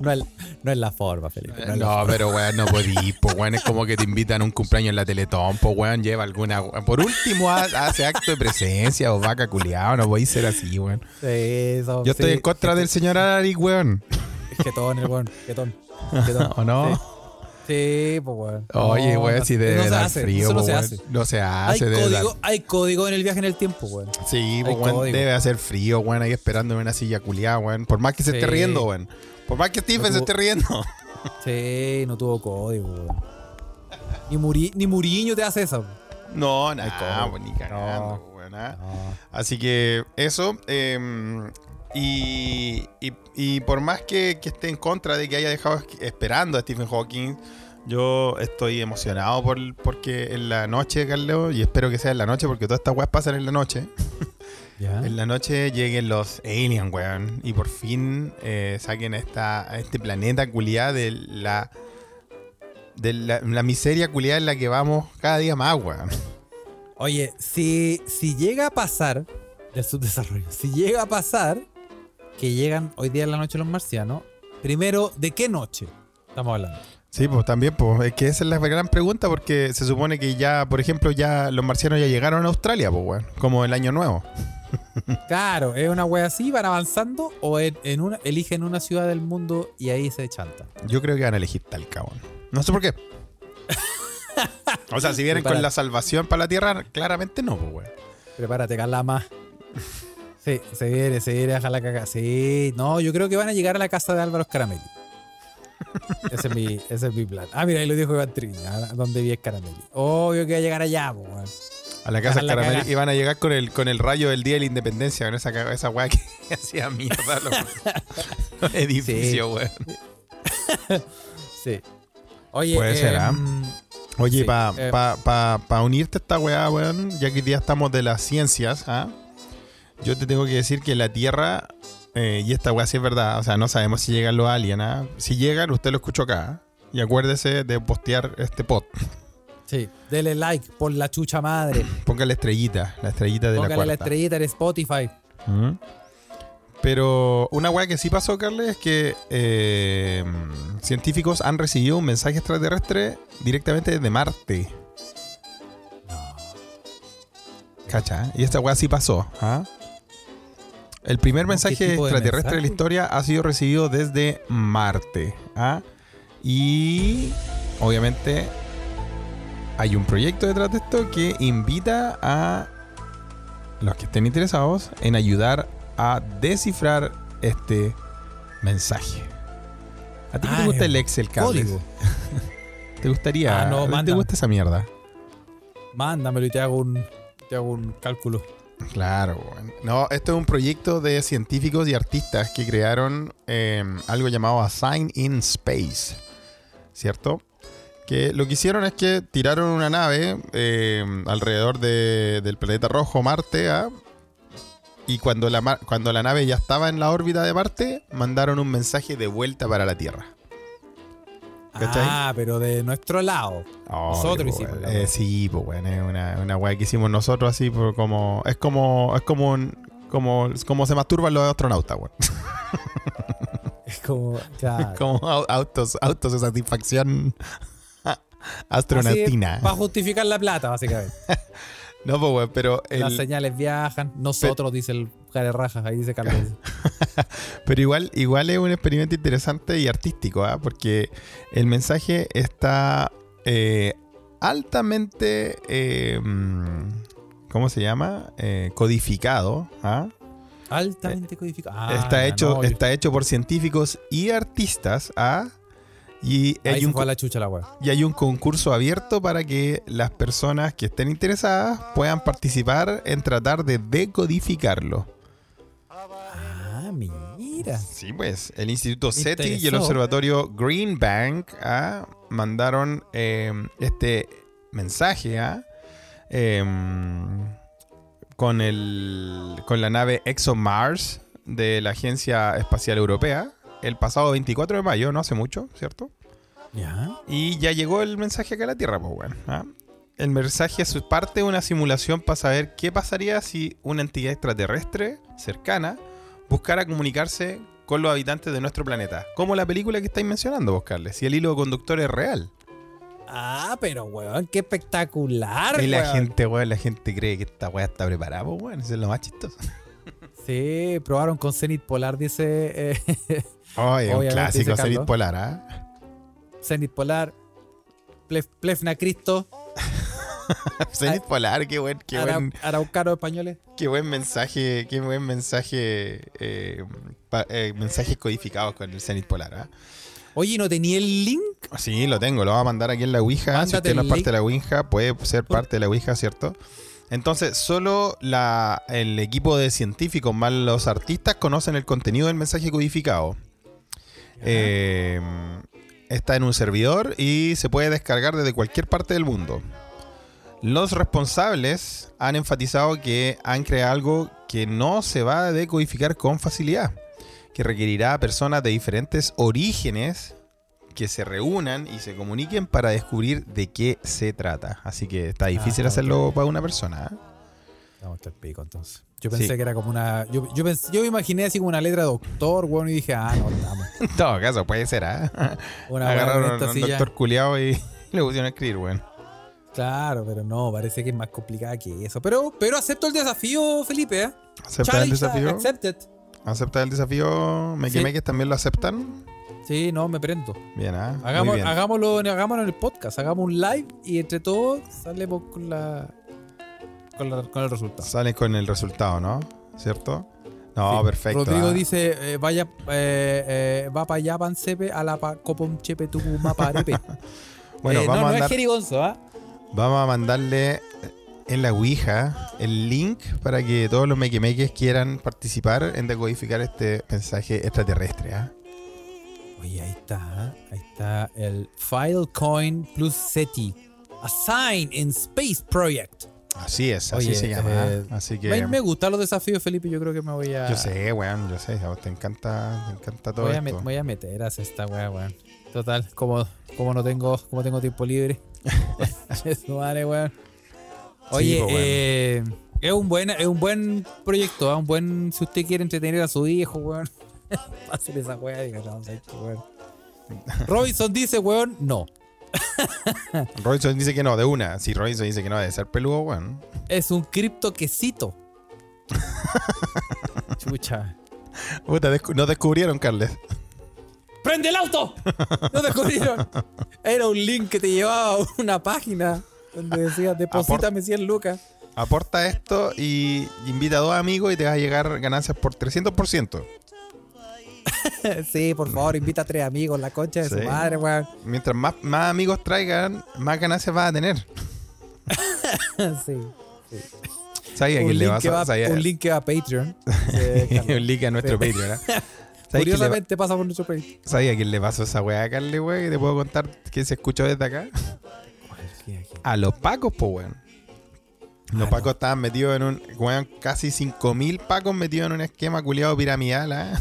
No es, no es la forma, Felipe. No, forma. pero weón, no podí, pues weón, es como que te invitan a un cumpleaños en la Teletón, pues weón, lleva alguna. Por último, ha- hace acto de presencia o vaca culiado, no podéis ser así, weón. Sí, Yo estoy sí, en contra del señor Alaric, weón. Es jetón, el weón. Jetón. ¿O no? Sí. Sí, pues weón. Oye, No, weón, no- si debe no se dar hace, frío, no po, se weón. hace. No se Hay hace, dar- código, hay código en el viaje en el tiempo, weón. Sí, pues, Hay weón, código. debe hacer frío, weón, ahí esperando en una silla culiada, weón. Por más que se esté riendo, weón. Por más que Stephen No se esté riendo. Sí, no tuvo código, weón. Ni, Muri, ni Muriño te hace eso. No, Hay nada, código. pues, ni cagando, No. weón. ah. No. Así que eso. eh, y, y, y por más que, que esté en contra de que haya dejado es- esperando a Stephen Hawking, yo estoy emocionado por, porque en la noche, Carlos, y espero que sea en la noche, porque todas estas weas pasan en la noche. En la noche lleguen los aliens, weón. Y por fin eh, saquen a, esta, a este planeta culiado de la. De la, la miseria culiada en la que vamos cada día más, weón. Oye, si, si llega a pasar del subdesarrollo, si llega a pasar que llegan hoy día en la noche los marcianos, primero, ¿de qué noche estamos hablando? Sí, pues también, pues es que esa es la gran pregunta porque se supone que ya, por ejemplo, ya los marcianos ya llegaron a Australia, pues, weón. Como el año nuevo. Claro, ¿es una wea así? ¿Van avanzando? ¿O en, en una, eligen una ciudad del mundo y ahí se chantan? Yo creo que van a elegir Talca. No sé por qué. o sea, si vienen con la salvación para la tierra, claramente no, pues, weón. Prepárate, Calama. Sí, se viene, se viene a la caca. Sí, no, yo creo que van a llegar a la casa de Álvaro Caramelli. Ese es mi, ese es mi plan. Ah, mira, ahí lo dijo Iván Triña, donde vi Caramelli. Obvio que va a llegar allá, po, weón. A la casa Dejan la Caramel caga. y van a llegar con el, con el rayo del Día de la Independencia, con esa, esa weá que hacía mierda los, los edificios, weón. Sí. Oye, Puede ser, ¿ah? em, Oye, Sí, para eh. pa, pa- pa unirte a esta weá, weón, ya que hoy día estamos de las ciencias, ¿ah? Yo te tengo que decir que la Tierra, eh, y esta weá sí es verdad, o sea, no sabemos si llegan los aliens, ¿ah? Si llegan, usted lo escuchó acá, ¿ah? y acuérdese de postear este pod. sí, dele like por la chucha madre. Póngale estrellita, la estrellita de Póngale la la, cuarta. estrellita en Spotify. ¿Mm? Pero una weá que sí pasó, Carles, es que eh, científicos han recibido un mensaje extraterrestre directamente desde Marte. Cacha, y esta weá sí pasó. ¿ah? El primer ¿Cómo? ¿Qué mensaje de extraterrestre de la historia ha sido recibido desde Marte. ¿ah? Y obviamente hay un proyecto detrás de esto que invita a los que estén interesados en ayudar a descifrar este mensaje. ¿A ti qué Ah, te gusta el el Excel, Carles? Código. ¿Te gustaría? Ah, no, ¿a ti ¿Te gusta esa mierda? Mándamelo y te hago un, te hago un cálculo. Claro. No, esto es un proyecto de científicos y artistas que crearon eh, algo llamado Assign in Space, ¿cierto? Que lo que hicieron es que tiraron una nave eh, alrededor de- del planeta rojo Marte, ¿ah? y cuando la, cuando la nave ya estaba en la órbita de Marte, mandaron un mensaje de vuelta para la Tierra. ¿Cachai? Ah, pero de nuestro lado. Nosotros po, hicimos Eh, sí, pues bueno, es una, una weá que hicimos nosotros así, por como. Es como. Es como un. Como, como se masturban los astronautas, weón. Es como. claro. como au- autos, autos de satisfacción astronautina. Para justificar la plata, básicamente. No, pues weón, pero Las señales viajan. Nosotros, dice el care rajas. Ahí dice Carlos. Pero igual, igual es un experimento interesante y artístico, ¿ah? porque el mensaje está eh, altamente, eh, mm, ¿cómo se llama? Eh, codificado. ¿ah? Altamente codificado. Ah, está, hecho, no, está hecho por científicos y artistas. ¿ah? Y Ahí hay, se un, fue a la chucha la wea. y hay un concurso abierto para que las personas que estén interesadas puedan participar en tratar de decodificarlo. Mira. Sí, pues el Instituto SETI y el. Observatorio Green Bank ah, mandaron eh, este mensaje ah, em, con, el, con la nave ExoMars de la Agencia Espacial Europea el pasado 24 de mayo, no hace mucho, ¿cierto? Ya. Y ya llegó el mensaje acá a la Tierra, pues bueno. ¿ah? El mensaje es parte de una simulación para saber qué pasaría si una entidad extraterrestre cercana buscara comunicarse con los habitantes de nuestro planeta. Como la película que estáis mencionando, vos, Carles, si el hilo conductor es real. Ah, pero weón, qué espectacular. Y la weón. gente, weón, la gente cree que esta weá está preparada, pues weón, eso es lo más chistoso. Sí, probaron con Zenit Polar, dice eh, Oye, un clásico dice Zenit Carlos. Polar, ¿ah? Zenit Polar, Plef- Plefna Cristo, Zenit Polar, qué buen, qué buen, Araucano españoles. Qué buen mensaje, qué buen mensaje, eh, pa- eh, mensajes codificados con el Zenit Polar. ¿ah? Oye, ¿no tenía el link? Sí, lo tengo, lo voy a mandar aquí en la Ouija. si usted no es parte link. de la Ouija, puede ser parte de la Ouija, ¿cierto? Entonces, solo la, el equipo de científicos más los artistas conocen el contenido del mensaje codificado. Eh, está en un servidor y se puede descargar desde cualquier parte del mundo. Los responsables han enfatizado que han creado algo que no se va a decodificar con facilidad, que requerirá a personas de diferentes orígenes que se reúnan y se comuniquen para descubrir de qué se trata. Así que está difícil Ah, hacerlo ok. para una persona. ¿eh? Vamos a estar pico entonces. Yo pensé Sí. que era como una. Yo, yo, pens- yo me imaginé así como una letra de doctor, weón, y dije, ah, no, estamos. En todo caso, puede ser. ¿ah? Weá Agarraron un silla. doctor culiado y le pusieron a escribir, weón. Claro, pero no, parece que es más complicada que eso. Pero, pero acepto el desafío, Felipe, ¿eh? ¿Acepta el desafío? Accepted. ¿Acepta el desafío? ¿Me Sí. que también lo aceptan? Sí, no, me prendo. Bien, ¿ah? Hagamos, hagámoslo, hagámoslo en el podcast, hagamos un live y entre todos salimos con la con, la- con el resultado. Salen con el resultado, ¿no? ¿Cierto? No, Sí. perfecto. Rodrigo ¿ah? dice, eh, vaya, eh, eh, va para allá, pancepe, a la pa, copom chepe tu maparepe. Bueno, Eh, vamos, no, a no mandar- es jerigonzo, ¿ah? Vamos a mandarle en la Ouija el link para que todos los mequemeques quieran participar en decodificar este mensaje extraterrestre. ¿ah? Oye, ahí está, ¿ah? ahí está el Filecoin plus SETI. A sign in Space Project. Así es, así Oye, se llama. eh, ¿ah? Así que Me, me gustan los desafíos, Felipe. Yo creo que me voy a. yo sé, weón, yo sé, a vos te encanta, te encanta todo Voy a, esto. met- voy a meter a esta weá, weón. Total, como, como no tengo, como tengo tiempo libre. Vale, weón. Oye, pues, eh, Es un buen, es un buen proyecto, ¿ah? un buen. Si usted quiere entretener a su hijo, weón. Esa weá, diga, no, ¿sabes qué, weón? Robinson dice, weón, no. Robinson dice que no, de una. Si Robinson dice que no, debe ser peludo, weón. Es un cripto quesito. Chucha. Puta, descu- nos descubrieron, Carles. ¡Prende el auto! No descubrieron. Era un link que te llevaba a una página donde decía, deposítame 100 lucas. Aporta esto y invita a dos amigos y te va a llegar ganancias por 300%. sí, por favor, invita a tres amigos, la concha de Sí. su madre, weón. Mientras más, más amigos traigan, más ganancias vas a tener. sí. ¿Sabes a Un quién le vas va, a ¿sabes? un link que va a Patreon. Sí, un link a nuestro Sí. Patreon, ¿eh? ¿Sabes quién le, Curiosamente pasa por nuestro Patreon. ¿sabes a quién le pasó esa weá a Carles, weón? Que te puedo contar que se escuchó desde acá. A los pacos, po, weón. Los Ah, pacos estaban metidos en un. Weón, casi 5.000 pacos metidos en un esquema culiado piramidal, ¿ah?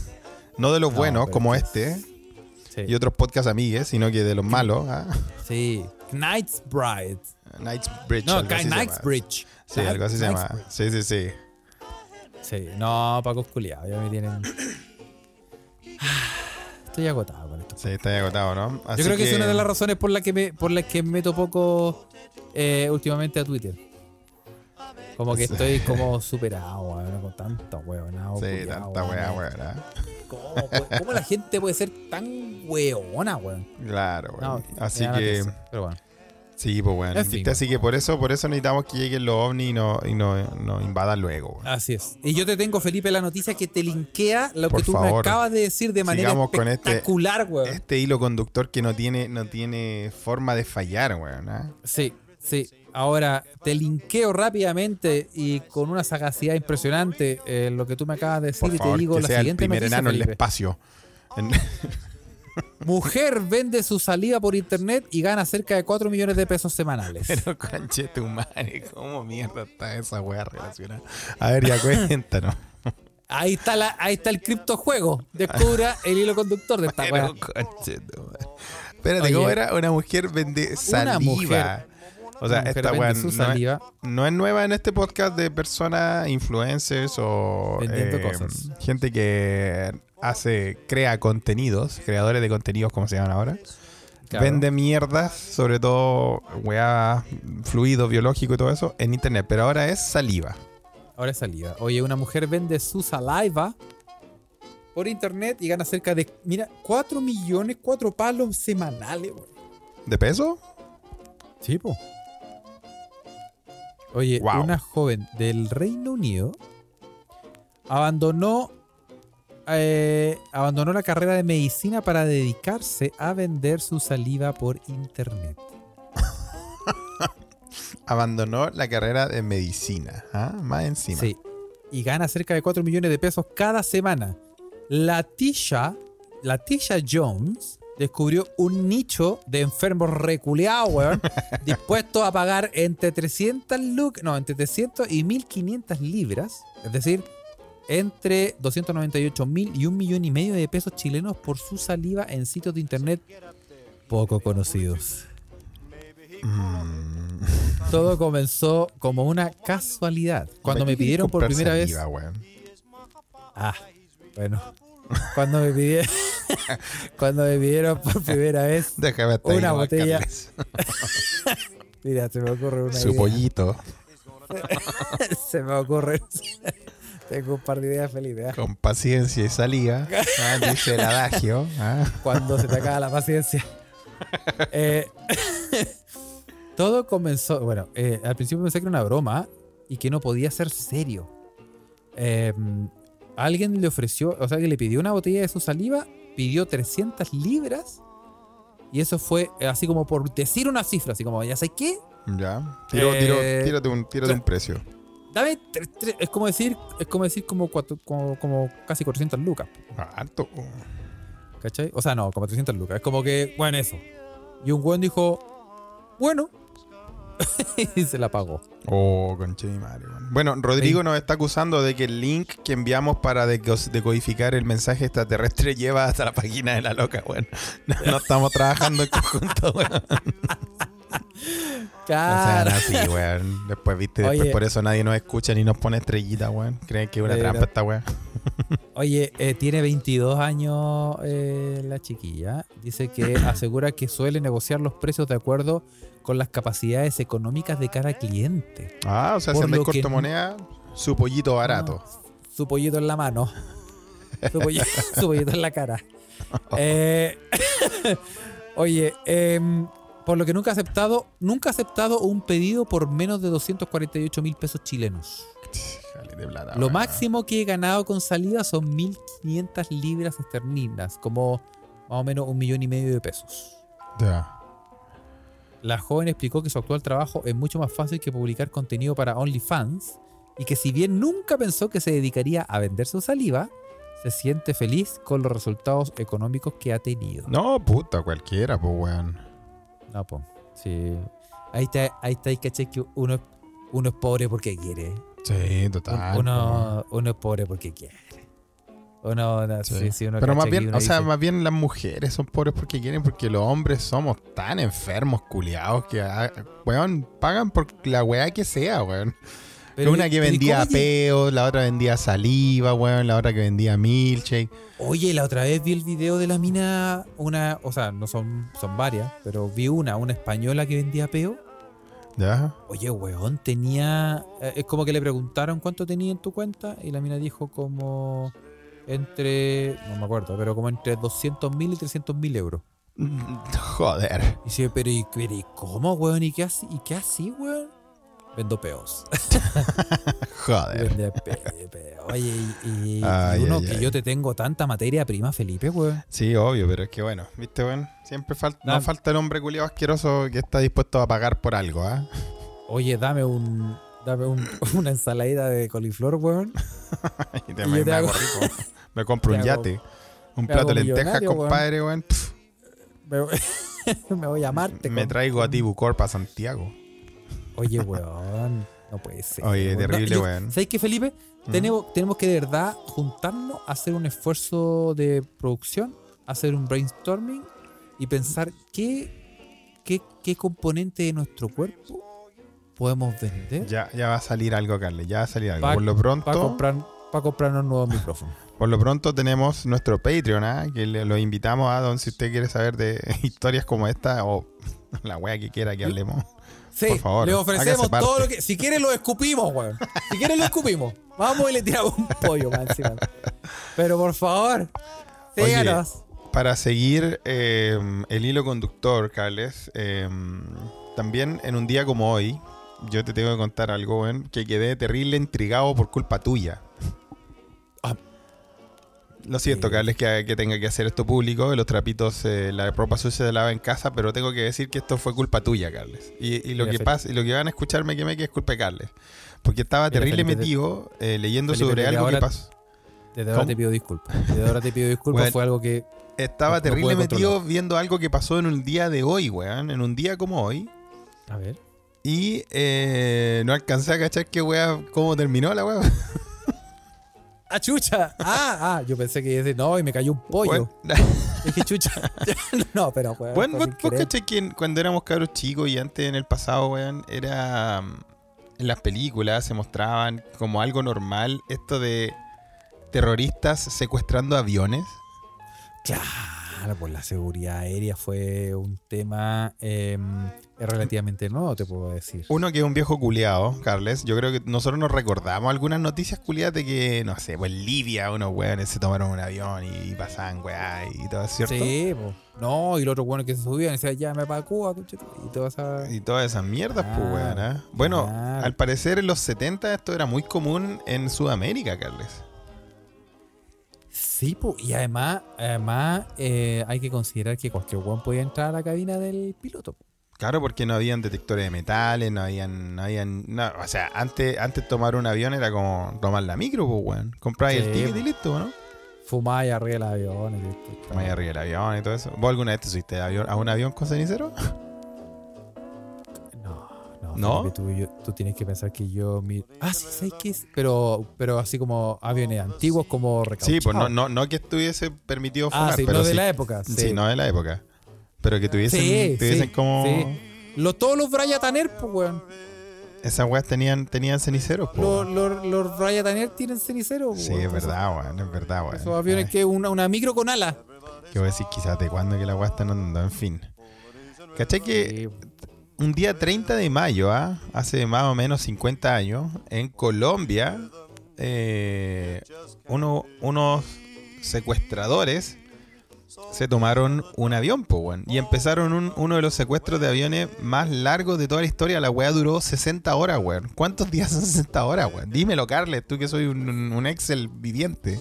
No de los No, buenos, como este, Sí. y otros podcast amigues, sino que de los malos, ¿ah? sí. Knightsbride. Knightsbridge. No, algo así se llama. Knightsbridge. Sí, algo así se llama. Sí, sí, sí. Sí, no, Paco culiados, ya me tienen. Estoy agotado con esto. Sí, está agotado, ¿no? Así Yo creo que, es una de las razones por las que me, por las que meto poco eh, últimamente a Twitter. Como que Sí. estoy como superado, weón, con tanta weonado. Sí, culiao, tanta weá, weón. ¿ah? ¿Cómo, la gente puede ser tan weona, weón? Claro, weón. No, Así que. Pero bueno. Sí, pues bueno. En fin, ¿viste? Así que por eso, por eso necesitamos que lleguen los ovnis y nos y no, no invadan luego, weón. Así es. Y yo te tengo, Felipe, la noticia que te linkea lo Por que tú me acabas de decir de manera Sigamos con este- espectacular, weón. Este hilo conductor que no tiene, no tiene forma de fallar, weón. ¿ah? Sí, sí. Ahora, te linkeo rápidamente y con una sagacidad impresionante eh, lo que tú me acabas de decir Por y favor, te digo que la sea el siguiente primer noticia, enano en el espacio. En- Mujer vende su saliva por internet y gana cerca de 4 millones de pesos semanales. Pero conche tu madre, ¿cómo mierda está esa weá relacionada? A ver, ya cuéntanos. Ahí está, la, ahí está el criptojuego. Descubra el hilo conductor de esta Pero, weá. Espérate, Oye. ¿cómo era? Una mujer vende saliva. mujer- o sea, esta weá no, no es nueva en este podcast de personas, influencers o eh, cosas. gente que hace, crea contenidos, creadores de contenidos, como se llaman ahora. Claro. Vende mierdas, sobre todo weá, fluido, biológico y todo eso, en internet. Pero ahora es saliva. Ahora es saliva. Oye, una mujer vende su saliva por internet y gana cerca de, mira, 4 millones, 4 palos semanales. ¿De peso? Sí, po. Oye, Wow. una joven del Reino Unido abandonó eh, abandonó la carrera de medicina para dedicarse a vender su saliva por internet. Abandonó la carrera de medicina. ¿ah? Más encima. Sí. Y gana cerca de 4 millones de pesos cada semana. La Tisha, la Tisha Jones descubrió un nicho de enfermos reculeados, weón, dispuestos a pagar entre 300 lucas, no, entre 300 y 1500 libras, es decir, entre 298 mil y un millón y medio de pesos chilenos por su saliva en sitios de internet poco conocidos. Mm, Todo comenzó como una casualidad. Cuando me ¿Para qué pidieron por primera vez. weón? Ah, bueno. Cuando me pidieron, cuando me pidieron por primera vez, Déjame Una botella. Mira, se me ocurre una Su idea. pollito Se me ocurre. Tengo un par de ideas felices. ¿eh? con paciencia y salía. ah, dice el adagio. ah. Cuando se te acaba la paciencia. Eh, todo comenzó. Bueno, eh, al principio pensé que era una broma y que no podía ser serio. Eh, alguien le ofreció, o sea, que le pidió una botella de su saliva, pidió 300 libras. Y eso fue eh, así como por decir una cifra, así como, ¿ya sé qué? Ya. Tiro, Eh, tiro, tírate un, tírate un precio. Dame tres- tres- es como decir, es como decir como, cuatro- como, como casi 400 lucas. Harto. ¿Cachai? O sea, no, como 300 lucas. Es como que, bueno, eso. Y un buen dijo, bueno. y se la pagó. Oh, conche mi madre. Bueno, Rodrigo nos está acusando de que el link que enviamos para deco- decodificar el mensaje extraterrestre lleva hasta la página de la loca, weón. No, no estamos trabajando en conjunto, weón. No sean Claro. así, weón. Después, viste, después por eso nadie nos escucha ni nos pone estrellita, weón. Creen que es una Pero- trampa esta weón. Oye, eh, tiene 22 años eh, la chiquilla. Dice que asegura que suele negociar los precios de acuerdo con las capacidades económicas de cada cliente. Ah, o sea, si Por andáis lo que corto no- moneda, su pollito barato. Su pollito en la mano. Su pollito, su pollito en la cara. Eh, oye, em, por lo que nunca ha aceptado, nunca ha aceptado un pedido por menos de 248 mil pesos chilenos. Jale de plata, Lo máximo que he ganado con salida son 1.500 libras esterlinas, como más o menos un millón y medio de pesos. Ya. La joven explicó que su actual trabajo es mucho más fácil que publicar contenido para OnlyFans y que si bien nunca pensó que se dedicaría a vender su saliva, se siente feliz con los resultados económicos que ha tenido. No, puta, cualquiera, pues, weón. No, po. Sí. Ahí está, ahí está, caché que uno, uno es pobre porque quiere. Sí, total. pues, uno, uno es pobre porque quiere. Uno, no, Sí. sí, sí, uno Pero más bien, o sea, dice, más bien las mujeres son pobres porque quieren, porque los hombres somos tan enfermos, culiados, que, ah, weón, pagan por la weá que sea, weón. pero- una que pero ¿y vendía peos, la otra vendía saliva, weón, la otra que vendía milkshake. Oye, la otra vez vi el video de la mina, una, o sea, no son, son varias, pero vi una, una española que vendía peo. ¿Ya? Oye, weón, tenía. eh, Es como que le preguntaron cuánto tenía en tu cuenta y la mina dijo como. Entre. No me acuerdo, pero como entre 200 mil y 300 mil euros. Joder. Y dice, pero ¿y, pero, ¿y cómo, weón? ¿Y qué así, ¿y qué así, weón? Vendo peos. Joder. vende pe- pe- Oye, y, y- y Ay, uno ay, que ay. yo te tengo tanta materia prima, Felipe, weón. Sí, obvio, pero es que bueno, viste, weón. Siempre falta, no falta el hombre culiado asqueroso que está dispuesto a pagar por algo, ¿ah? Oye, dame un. Dame un- una ensaladita de coliflor, weón. Y te Y me, yo te me hago- rico. Me compro un yate. Un plato de lentejas, compadre, weón. Me, voy- me voy a Marte. Me traigo a ti Bucor para Santiago. Oye, weón. No puede ser. Oye, weón. terrible, yo- weón. ¿Sabes qué, Felipe? ¿Mm? Tenemos, tenemos que de verdad juntarnos, hacer un esfuerzo de producción, hacer un brainstorming y pensar qué, qué, qué componente de nuestro cuerpo podemos vender Ya, ya va a salir algo, Carles. Ya va a salir algo. Pa- por lo pronto, para comprar, para comprarnos nuevos micrófonos. Por lo pronto tenemos nuestro Patreon, ¿ah? que le, lo invitamos a don si usted quiere saber de historias como esta o la wea que quiera que hablemos. Sí, Por favor, le ofrecemos todo lo que. Si quiere, lo escupimos, weón. Si quiere, lo escupimos. Vamos y le tiramos un pollo, man, encima. Pero por favor, Oye, síganos. Para seguir eh, el hilo conductor, Carles, eh, también en un día como hoy, yo te tengo que contar algo, weón, que quedé terrible intrigado por culpa tuya. Lo siento. Carles, que, que tenga que hacer esto público. Los trapitos, eh, la ropa sucia se lava en casa, pero tengo que decir que esto fue culpa tuya, Carles. Y, y lo que pasa, y lo que van a escucharme que me que es culpa de Carles. Porque estaba terrible Felipe, metido eh, leyendo Felipe, sobre algo que pasó. Desde ahora ¿Cómo? te pido disculpas. Desde ahora te pido disculpas. Bueno. Fue algo que. Estaba No- terrible metido viendo algo que pasó en un día de hoy, weón. En un día como hoy. A ver. Y eh, no alcancé a cachar qué weá, cómo terminó la weá. ¡Ah, chucha! ¡Ah! ah yo pensé que ese. No, y me cayó un pollo. Dije, chucha. no, pero, weón. bueno, vos, vos cachai que cuando éramos cabros chicos y antes en el pasado, weón, era. mm, En las películas se mostraban como algo normal esto de terroristas secuestrando aviones. Claro, pues la seguridad aérea fue un tema eh, relativamente nuevo, te puedo decir. Uno que es un viejo culiado, Carles. Yo creo que nosotros nos recordamos algunas noticias culiadas de que, no sé, pues Libia unos weones se tomaron un avión y, pasaban weá y todo, ¿cierto? Sí, pues. No, y los otros buenos que se subían y decían, ya me para Cuba, conche tu- y vas a. Y todas esas mierdas, pues, Claro, weón. ¿ah? Bueno, claro. al parecer en los 70 esto era muy común en Sudamérica, Carles. Sí, pues. Y además, además eh, hay que considerar que cualquier weón podía entrar a la cabina del piloto. po. Claro, porque no habían detectores de metales, no habían, no habían, no, o sea, antes, antes tomar un avión era como tomar la micro, pues, weón. Compráis el ticket y listo, ¿no? Fumáis arriba del avión. y listo. Tomáis arriba del avión y todo eso. ¿Vos alguna vez te subiste a un avión con cenicero? No, Tú, yo- tú tienes que pensar que yo. Mi... Ah, sí, sé que es. Pero, pero así como aviones antiguos, como Sí, pues no, recauchados. no, no que estuviese permitido fumar, Ah, sí, pero no de sí- la época. Sí. Sí, no de la época. Pero que tuviesen, Sí, tuviesen sí, como... sí. Los, todos los Bryataner, pues, weón. Esas weas tenían, tenían ceniceros, po. Los, los, los Bryataner tienen cenicero, Sí, weón. es verdad, weón, es verdad, weón. Esos aviones Ay, que una, una micro con alas. ¿Qué voy a decir? Quizás de cuándo que la wea están andando, en fin. ¿Cachai que un día 30 de mayo, ¿ah? hace más o menos 50 años, en Colombia, eh, uno- unos secuestradores se tomaron un avión, po, y empezaron un- uno de los secuestros de aviones más largos de toda la historia. La weá duró 60 horas, weón. ¿Cuántos días son 60 horas, weón? Dímelo, Carles, tú que soy un, Excel viviente.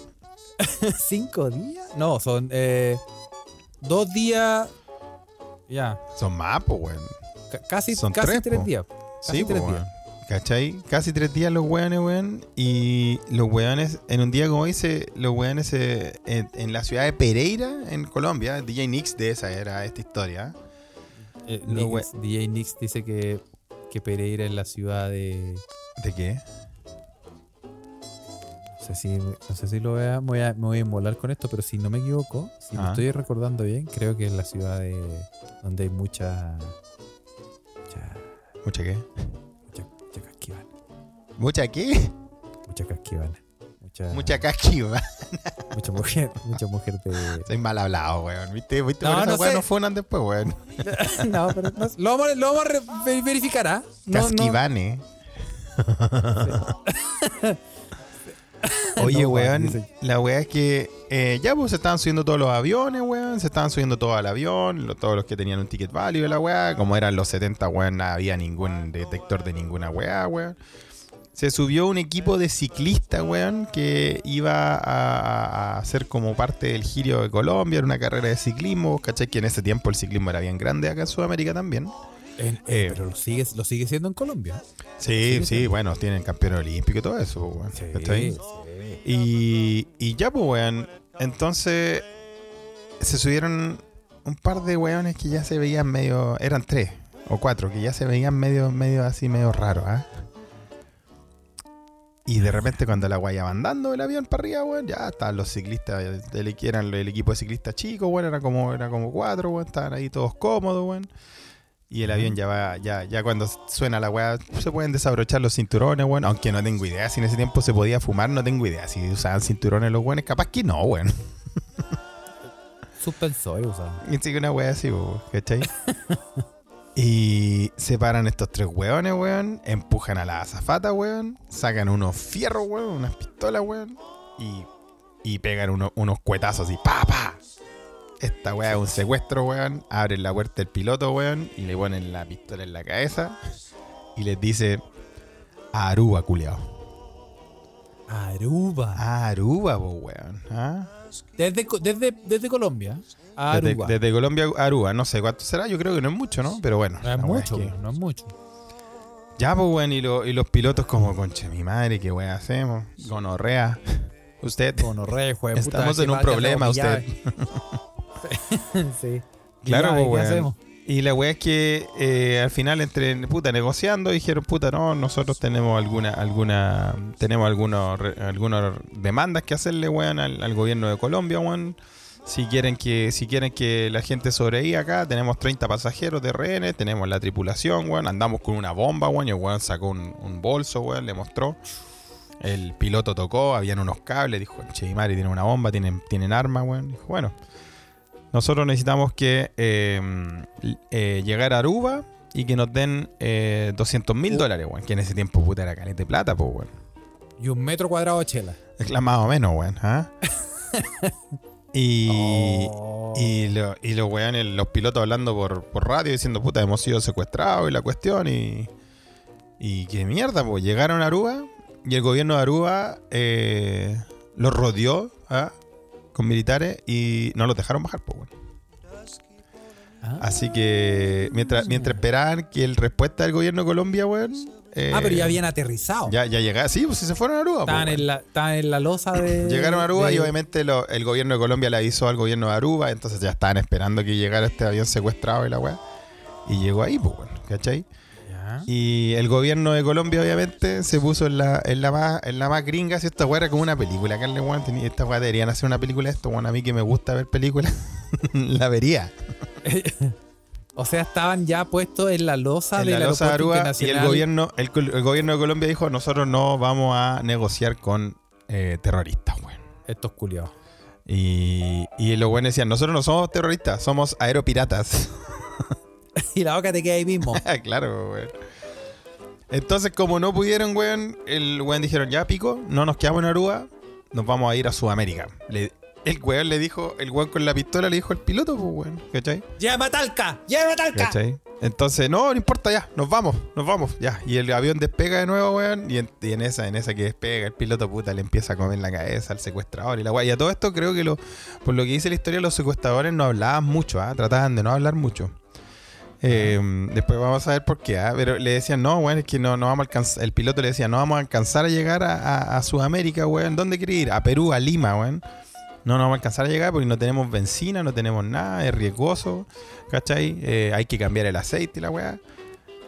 ¿Cinco días? No, son eh, dos días. Ya, Son más, weón. Ca- casi, Son casi tres, días. Casi Sí, tres po, días. ¿Cachai? Casi tres días los weones, weón. Y los weones, en un día como dice, los weones eh, en, en la ciudad de Pereira, en Colombia, DJ Nix de esa era esta historia. Eh, Nix- DJ Nix dice que, que Pereira es la ciudad de. ¿De qué? No sé si, no sé si lo vea, me voy, a, me voy a inmolar con esto, pero si no me equivoco, si me Ah. estoy recordando bien, creo que es la ciudad de donde hay mucha. ¿Mucha qué? mucha, mucha casquivana. ¿Mucha qué? Mucha casquivana. Mucha, Mucha casquiva. mucha mujer, mucha mujer de. Soy mal hablado, weón. ¿Viste? ¿Viste? No, Por esa no sé. no funan después, weón. no, pero no- lo vamos, a- lo vamos a verificar, ¿ah? No, no. Casquivane. Oye, No, weón, la weá es que eh, ya pues se estaban subiendo todos los aviones, weón, se estaban subiendo todos al avión, lo- todos los que tenían un ticket válido de la weá, como eran los 70, weón, no había ningún detector de ninguna weá, weón. Se subió un equipo de ciclistas, weón, que iba a, a hacer como parte del Giro de Colombia, era una carrera de ciclismo, ¿cachai? Que en ese tiempo el ciclismo era bien grande acá en Sudamérica también. En- Eh, pero lo sigue, lo sigue siendo en Colombia. Sí, Sí, bueno, tienen campeón olímpico y todo eso, weón. Y, y ya, pues, weón. Entonces, se subieron un par de weones que ya se veían medio. Eran tres o cuatro, que ya se veían medio, medio así, medio raros, ¿ah? Y de repente, cuando la guaya va andando el avión para arriba, weón, ya estaban los ciclistas, eran el equipo de ciclistas chicos, weón, era como, era como cuatro, weón, estaban ahí todos cómodos, weón. Y el avión ya va, ya, ya cuando suena la weá, se pueden desabrochar los cinturones, weón. Aunque no tengo idea si en ese tiempo se podía fumar, no tengo idea. Si usaban cinturones los weones, capaz que no, weón. Suspensor, usaban. Y sí que una weá así, weón, ¿cachai? y se paran estos tres weones, weón. Empujan a la azafata, weón. Sacan unos fierros, weón, unas pistolas, weón. Y, y pegan uno- unos cuetazos así, pa, pa. Esta weá es un secuestro, weón. Abren la puerta del piloto, weón. Y le ponen la pistola en la cabeza. Y les dice, Aruba, culiao. Aruba. Aruba, po, weón. ¿Ah? Desde, desde, desde Colombia a Desde, Aruba. desde Colombia a Aruba. No sé cuánto será. Yo creo que no es mucho, ¿no? Pero bueno. no es mucho, que- no es mucho. Ya, pues, weón, y, lo- y los pilotos como, concha mi madre, ¿qué weón hacemos? Gonorrea. Usted. Gonorrea, puta, Estamos en un problema, usted. sí. Claro, Ya, pues, ¿y la weá es que eh, al final entre puta negociando dijeron puta no nosotros tenemos alguna alguna tenemos algunos algunas demandas que hacerle weón al, al gobierno de Colombia weón. Si quieren que si quieren que la gente sobreviva acá tenemos 30 pasajeros de rehenes tenemos la tripulación weón. Andamos con una bomba weón y el weón sacó un, un bolso weón le mostró. El piloto tocó habían unos cables dijo che madre tiene una bomba tienen tienen armas weón dijo bueno nosotros necesitamos que eh, eh, llegar a Aruba y que nos den eh, 200 mil dólares, weón. Que en ese tiempo, puta, era caleta de plata, pues, weón. Y un metro cuadrado de chela. Es la- Más o menos, weón. ¿ah? y, Oh. y, lo- y los weones, los pilotos hablando por, por radio diciendo, puta, hemos sido secuestrados y la cuestión. Y, y qué mierda, pues. Llegaron a Aruba y el gobierno de Aruba eh, los rodeó ¿ah? Con militares y no los dejaron bajar, pues, weón. Ah. Así que mientras, mientras esperaban que el respuesta del gobierno de Colombia, weón. eh, ah, pero ya habían aterrizado. Ya, ya llegaron. Sí, pues si se fueron a Aruba. pues, Estaban weón. en, la, estaban en la losa de. Llegaron a Aruba de- y obviamente lo- el gobierno de Colombia le avisó al gobierno de Aruba, entonces ya estaban esperando que llegara este avión secuestrado y la weá. Y llegó ahí, pues, bueno, ¿cachai? Y el gobierno de Colombia, obviamente, se puso en la, en la, más, en la más gringa. Si esta weá era como una película, Carle, weón. Esta weá deberían hacer una película de esto, weón. A mí que me gusta ver películas, la vería. O sea, estaban ya puestos en la losa en del la losa de Aruba y el gobierno, el, gobierno de Colombia dijo, nosotros no vamos a negociar con eh, terroristas, weón. Estos culiados. Y, y los buenos decían, nosotros no somos terroristas, somos aeropiratas. y la boca te queda ahí mismo. claro, weón. Entonces, como no pudieron, weón, el weón dijeron, ya pico, no nos quedamos en Aruba, nos vamos a ir a Sudamérica. Le- el weón le dijo, el weón con la pistola le dijo al piloto, pues weón, ¿cachai? ¡Llama a Talca! ¡Llama a Talca! ¿Cachai? Entonces, no, no importa ya, nos vamos, nos vamos, ya. Y el avión despega de nuevo, weón. Y en, y en esa, en esa que despega, el piloto puta le empieza a comer la cabeza al secuestrador y la weá. Y a todo esto creo que lo, por lo que dice la historia, los secuestradores no hablaban mucho, ¿ah? trataban de no hablar mucho. Eh, después vamos a ver por qué, ¿ah? pero le decían, no, weón, es que no, no vamos a alcanzar. El piloto le decía, no vamos a alcanzar a llegar a, Sudamérica, weón. ¿Dónde quiere ir? A Perú, a Lima, weón. No, no vamos a alcanzar a llegar porque no tenemos benzina, no tenemos nada, es riesgoso, ¿cachai? Eh, hay que cambiar el aceite la weá.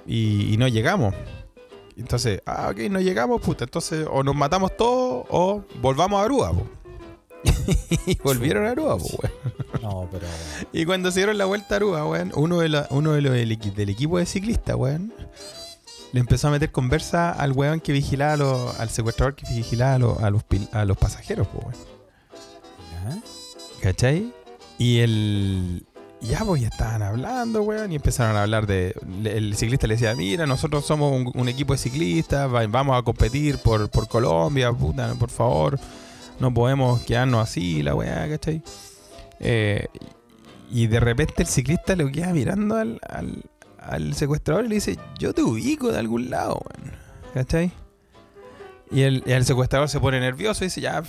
Y, no llegamos. Entonces, ah, ok, no llegamos, puta. Entonces, o nos matamos todos o volvamos a Aruba, po. y volvieron a Aruba, po, weón. No, pero. Y cuando se dieron la vuelta a Aruba, weón, uno, de la- uno de los del, equi- del equipo de ciclistas, weón, le empezó a meter conversa al weón que vigilaba, a los- al secuestrador que vigilaba a los, a los, a los pasajeros, po, weón. ¿Cachai? Y el. Ya, pues ya estaban hablando, weón, y empezaron a hablar de. El ciclista le decía: Mira, nosotros somos un, un equipo de ciclistas, va- vamos a competir por, por Colombia, puta, por favor, no podemos quedarnos así, la weá, ¿cachai? Eh, y de repente el ciclista lo queda mirando al, al, secuestrador y le dice: Yo te ubico de algún lado, weón, ¿cachai? Y el, el secuestrador se pone nervioso y dice: Ya,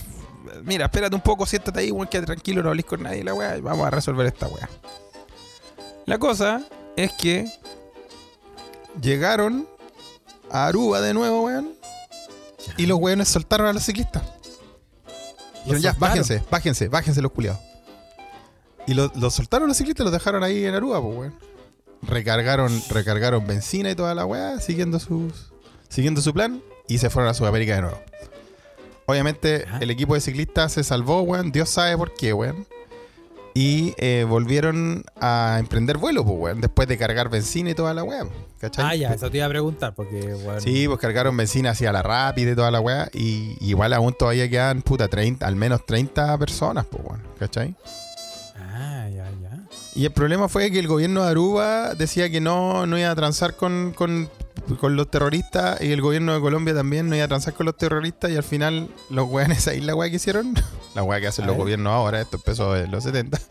mira, espérate un poco, siéntate ahí, weón, quédate tranquilo, no hables con nadie, la weá, y vamos a resolver esta weá. La cosa es que llegaron a Aruba de nuevo, weón, y los weones soltaron a los ciclistas. Dijeron, ya, bájense, bájense, bájense los culiados. Y los soltaron los ciclistas, los dejaron ahí en Aruba, pues, weón. Recargaron, recargaron benzina y toda la weá, siguiendo sus. Siguiendo su plan, y se fueron a Sudamérica de nuevo. Obviamente, el equipo de ciclistas se salvó, weón. Dios sabe por qué, weón. Y eh, volvieron a emprender vuelo, pues, weón. Después de cargar benzina y toda la weá. ¿Cachai? Ah, ya, eso te iba a preguntar, porque, bueno. Sí, pues cargaron benzina hacia la rápida y toda la weá. Y y igual aún todavía quedan, puta, 30, al menos 30 personas, pues, weón. ¿Cachai? Ah, ya, ya. Y el problema fue que el gobierno de Aruba decía que no, no iba a transar con, con, con los terroristas y el gobierno de Colombia también no iba a transar con los terroristas y al final los weones ahí la weá que hicieron, la weá que hacen A los ver. gobiernos ahora, esto empezó en los 70.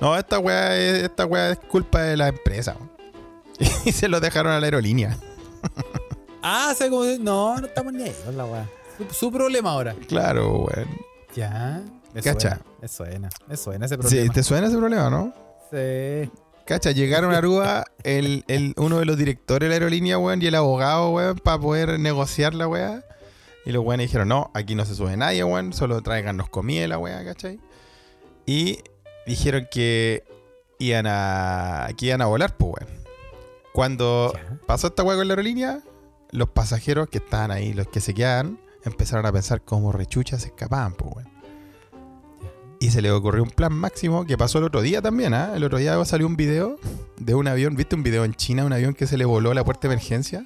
No, esta weá es, esta weá es culpa de la empresa. Y se lo dejaron a la aerolínea. Ah, se como. No, no estamos ni ahí con la weá. Su, su problema ahora. Claro, weón. Ya. Me Cacha. suena. Me suena. Me suena ese Sí, problema. ¿Te suena ese problema, no? Sí. Cacha, llegaron a Aruba el, el- uno de los directores de la aerolínea, weón, y el abogado, weón, para poder negociar la weá. Y los weones dijeron, no, aquí no se sube nadie, weón, solo tráiganos comida la weá, ¿cachai? Y dijeron que iban a, que iban a volar, pues, weón. Cuando pasó esta weá con la aerolínea, los pasajeros que estaban ahí, los que se quedaban, empezaron a pensar cómo rechuchas se escapaban, pues, weón. Y se le ocurrió un plan máximo que pasó el otro día también, ¿ah? El otro día salió un video de un avión, ¿viste un video en China? Un avión que se le voló la puerta de emergencia.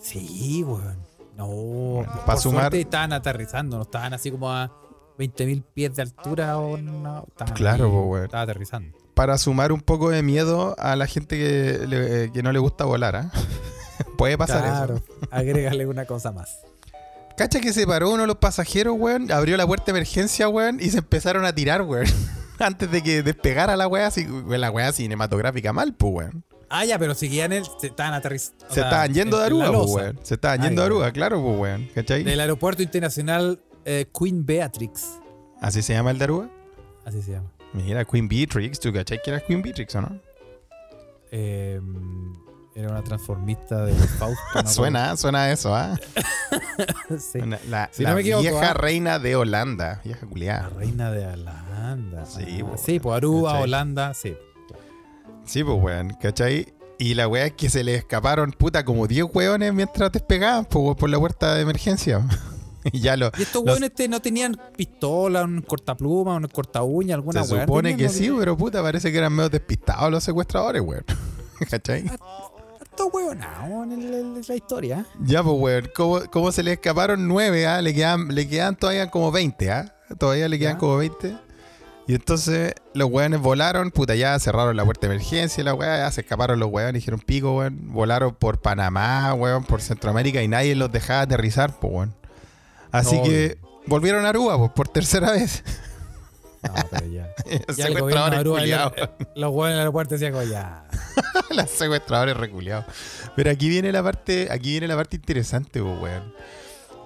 Sí, weón. No. pa' por sumar- suerte estaban aterrizando, no estaban así como a 20.000 pies de altura o no. Estaban Claro, ahí, po, weón. Estaba aterrizando. Para sumar un poco de miedo a la gente que, le- que no le gusta volar, ¿ah? Puede pasar claro. eso. Agrégale una cosa más. Cacha que se paró uno de los pasajeros, weón, abrió la puerta de emergencia, weón, y se empezaron a tirar, weón. Antes de que despegara la weá, la weá cinematográfica mal, pues, weón. Ah, ya, pero seguían el. Se estaban aterrizando. Se estaban yendo de Aruba, pues, weón. Se estaban Ah, yendo de. Aruba, claro, pues, weón. ¿Cachai? Del aeropuerto internacional eh, Queen Beatrix. ¿Así se llama el de Aruba? Así se llama. Mira, Queen Beatrix, ¿tú cachai que era Queen Beatrix o no? Eh, era una transformista de Fausto. ¿no? suena, suena eso, ¿ah? Sí. La, Si la no me equivoco, vieja ¿ah? reina de Holanda, vieja La culiada. reina de Holanda. Sí, Ah, po, sí, pues Aruba, ¿cachai? Holanda, sí. Sí, pues, weón, ¿cachai? Y la weá es que se le escaparon, puta, como 10 weones mientras despegaban po, por la puerta de emergencia. y ya lo. Y estos los- weones no tenían pistola, un cortapluma, un corta uña, alguna se supone que ¿no? sí, pero puta, parece que eran medio despistados los secuestradores, weón. ¿Cachai? Estos weonados en, la historia. Ya, pues, weón, ¿cómo, cómo se le escaparon nueve? ah? Le, quedan, le quedan todavía como 20, ¿ah? Todavía le quedan Ya. como 20. Y entonces los weones volaron, puta, ya cerraron la puerta de emergencia la weá, ya se escaparon los weones, dijeron pico, weón. Volaron por Panamá, weón, por Centroamérica y nadie los dejaba aterrizar, pues, weón. Así No, que volvieron a Aruba, pues, por tercera vez. No, pero ya. Ya el gobierno de Aruba, los weones en el aeropuerto decían como Los secuestradores reculeados. Pero aquí viene la parte, aquí viene la parte interesante, po, weón.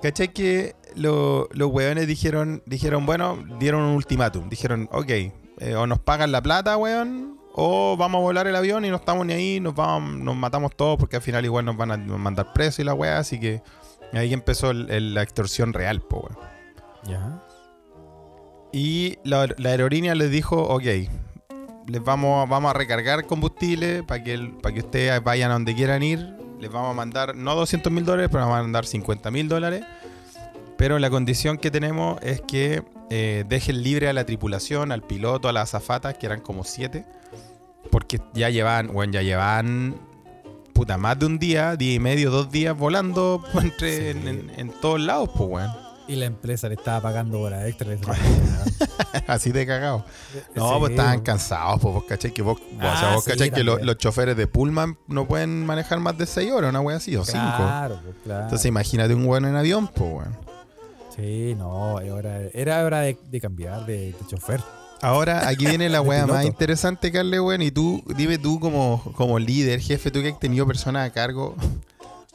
¿Cachai que lo- los weones dijeron, dijeron, bueno, dieron un ultimátum. Dijeron, ok, eh, o nos pagan la plata, weón, o vamos a volar el avión y no estamos ni ahí, nos vamos, nos matamos todos porque al final igual nos van a mandar preso y la weá, así que ahí empezó el- el- la extorsión real, po, weón. Ya. Y la, la aerolínea les dijo, ok, les vamos, vamos a recargar combustible para que, el- para que ustedes vayan a donde quieran ir. Les vamos a mandar, no 200 mil dólares, pero vamos a mandar 50 mil dólares. Pero la condición que tenemos es que eh, dejen libre a la tripulación, al piloto, a las azafatas, que eran como siete. Porque ya llevan, bueno, ya llevan puta, más de un día, día y medio, dos días volando entre, Sí. en, en- en todos lados, pues, weón. Y la empresa le estaba pagando horas extra. Así de cagado. No, Sí, pues estaban cansados, pues vos cachai que vos, o sea, Ah, vos sí, cachai que lo- también. los choferes de Pullman no pueden manejar más de 6 horas, una wea así, o 5. Claro, pues, claro. Entonces imagínate un weón en avión, pues weón. Sí, no, era hora, era hora de, de cambiar de, de chofer. Ahora aquí viene la wea más interesante, Carle, weón. Y tú, dime tú como, como líder, jefe, tú que has tenido personas a cargo,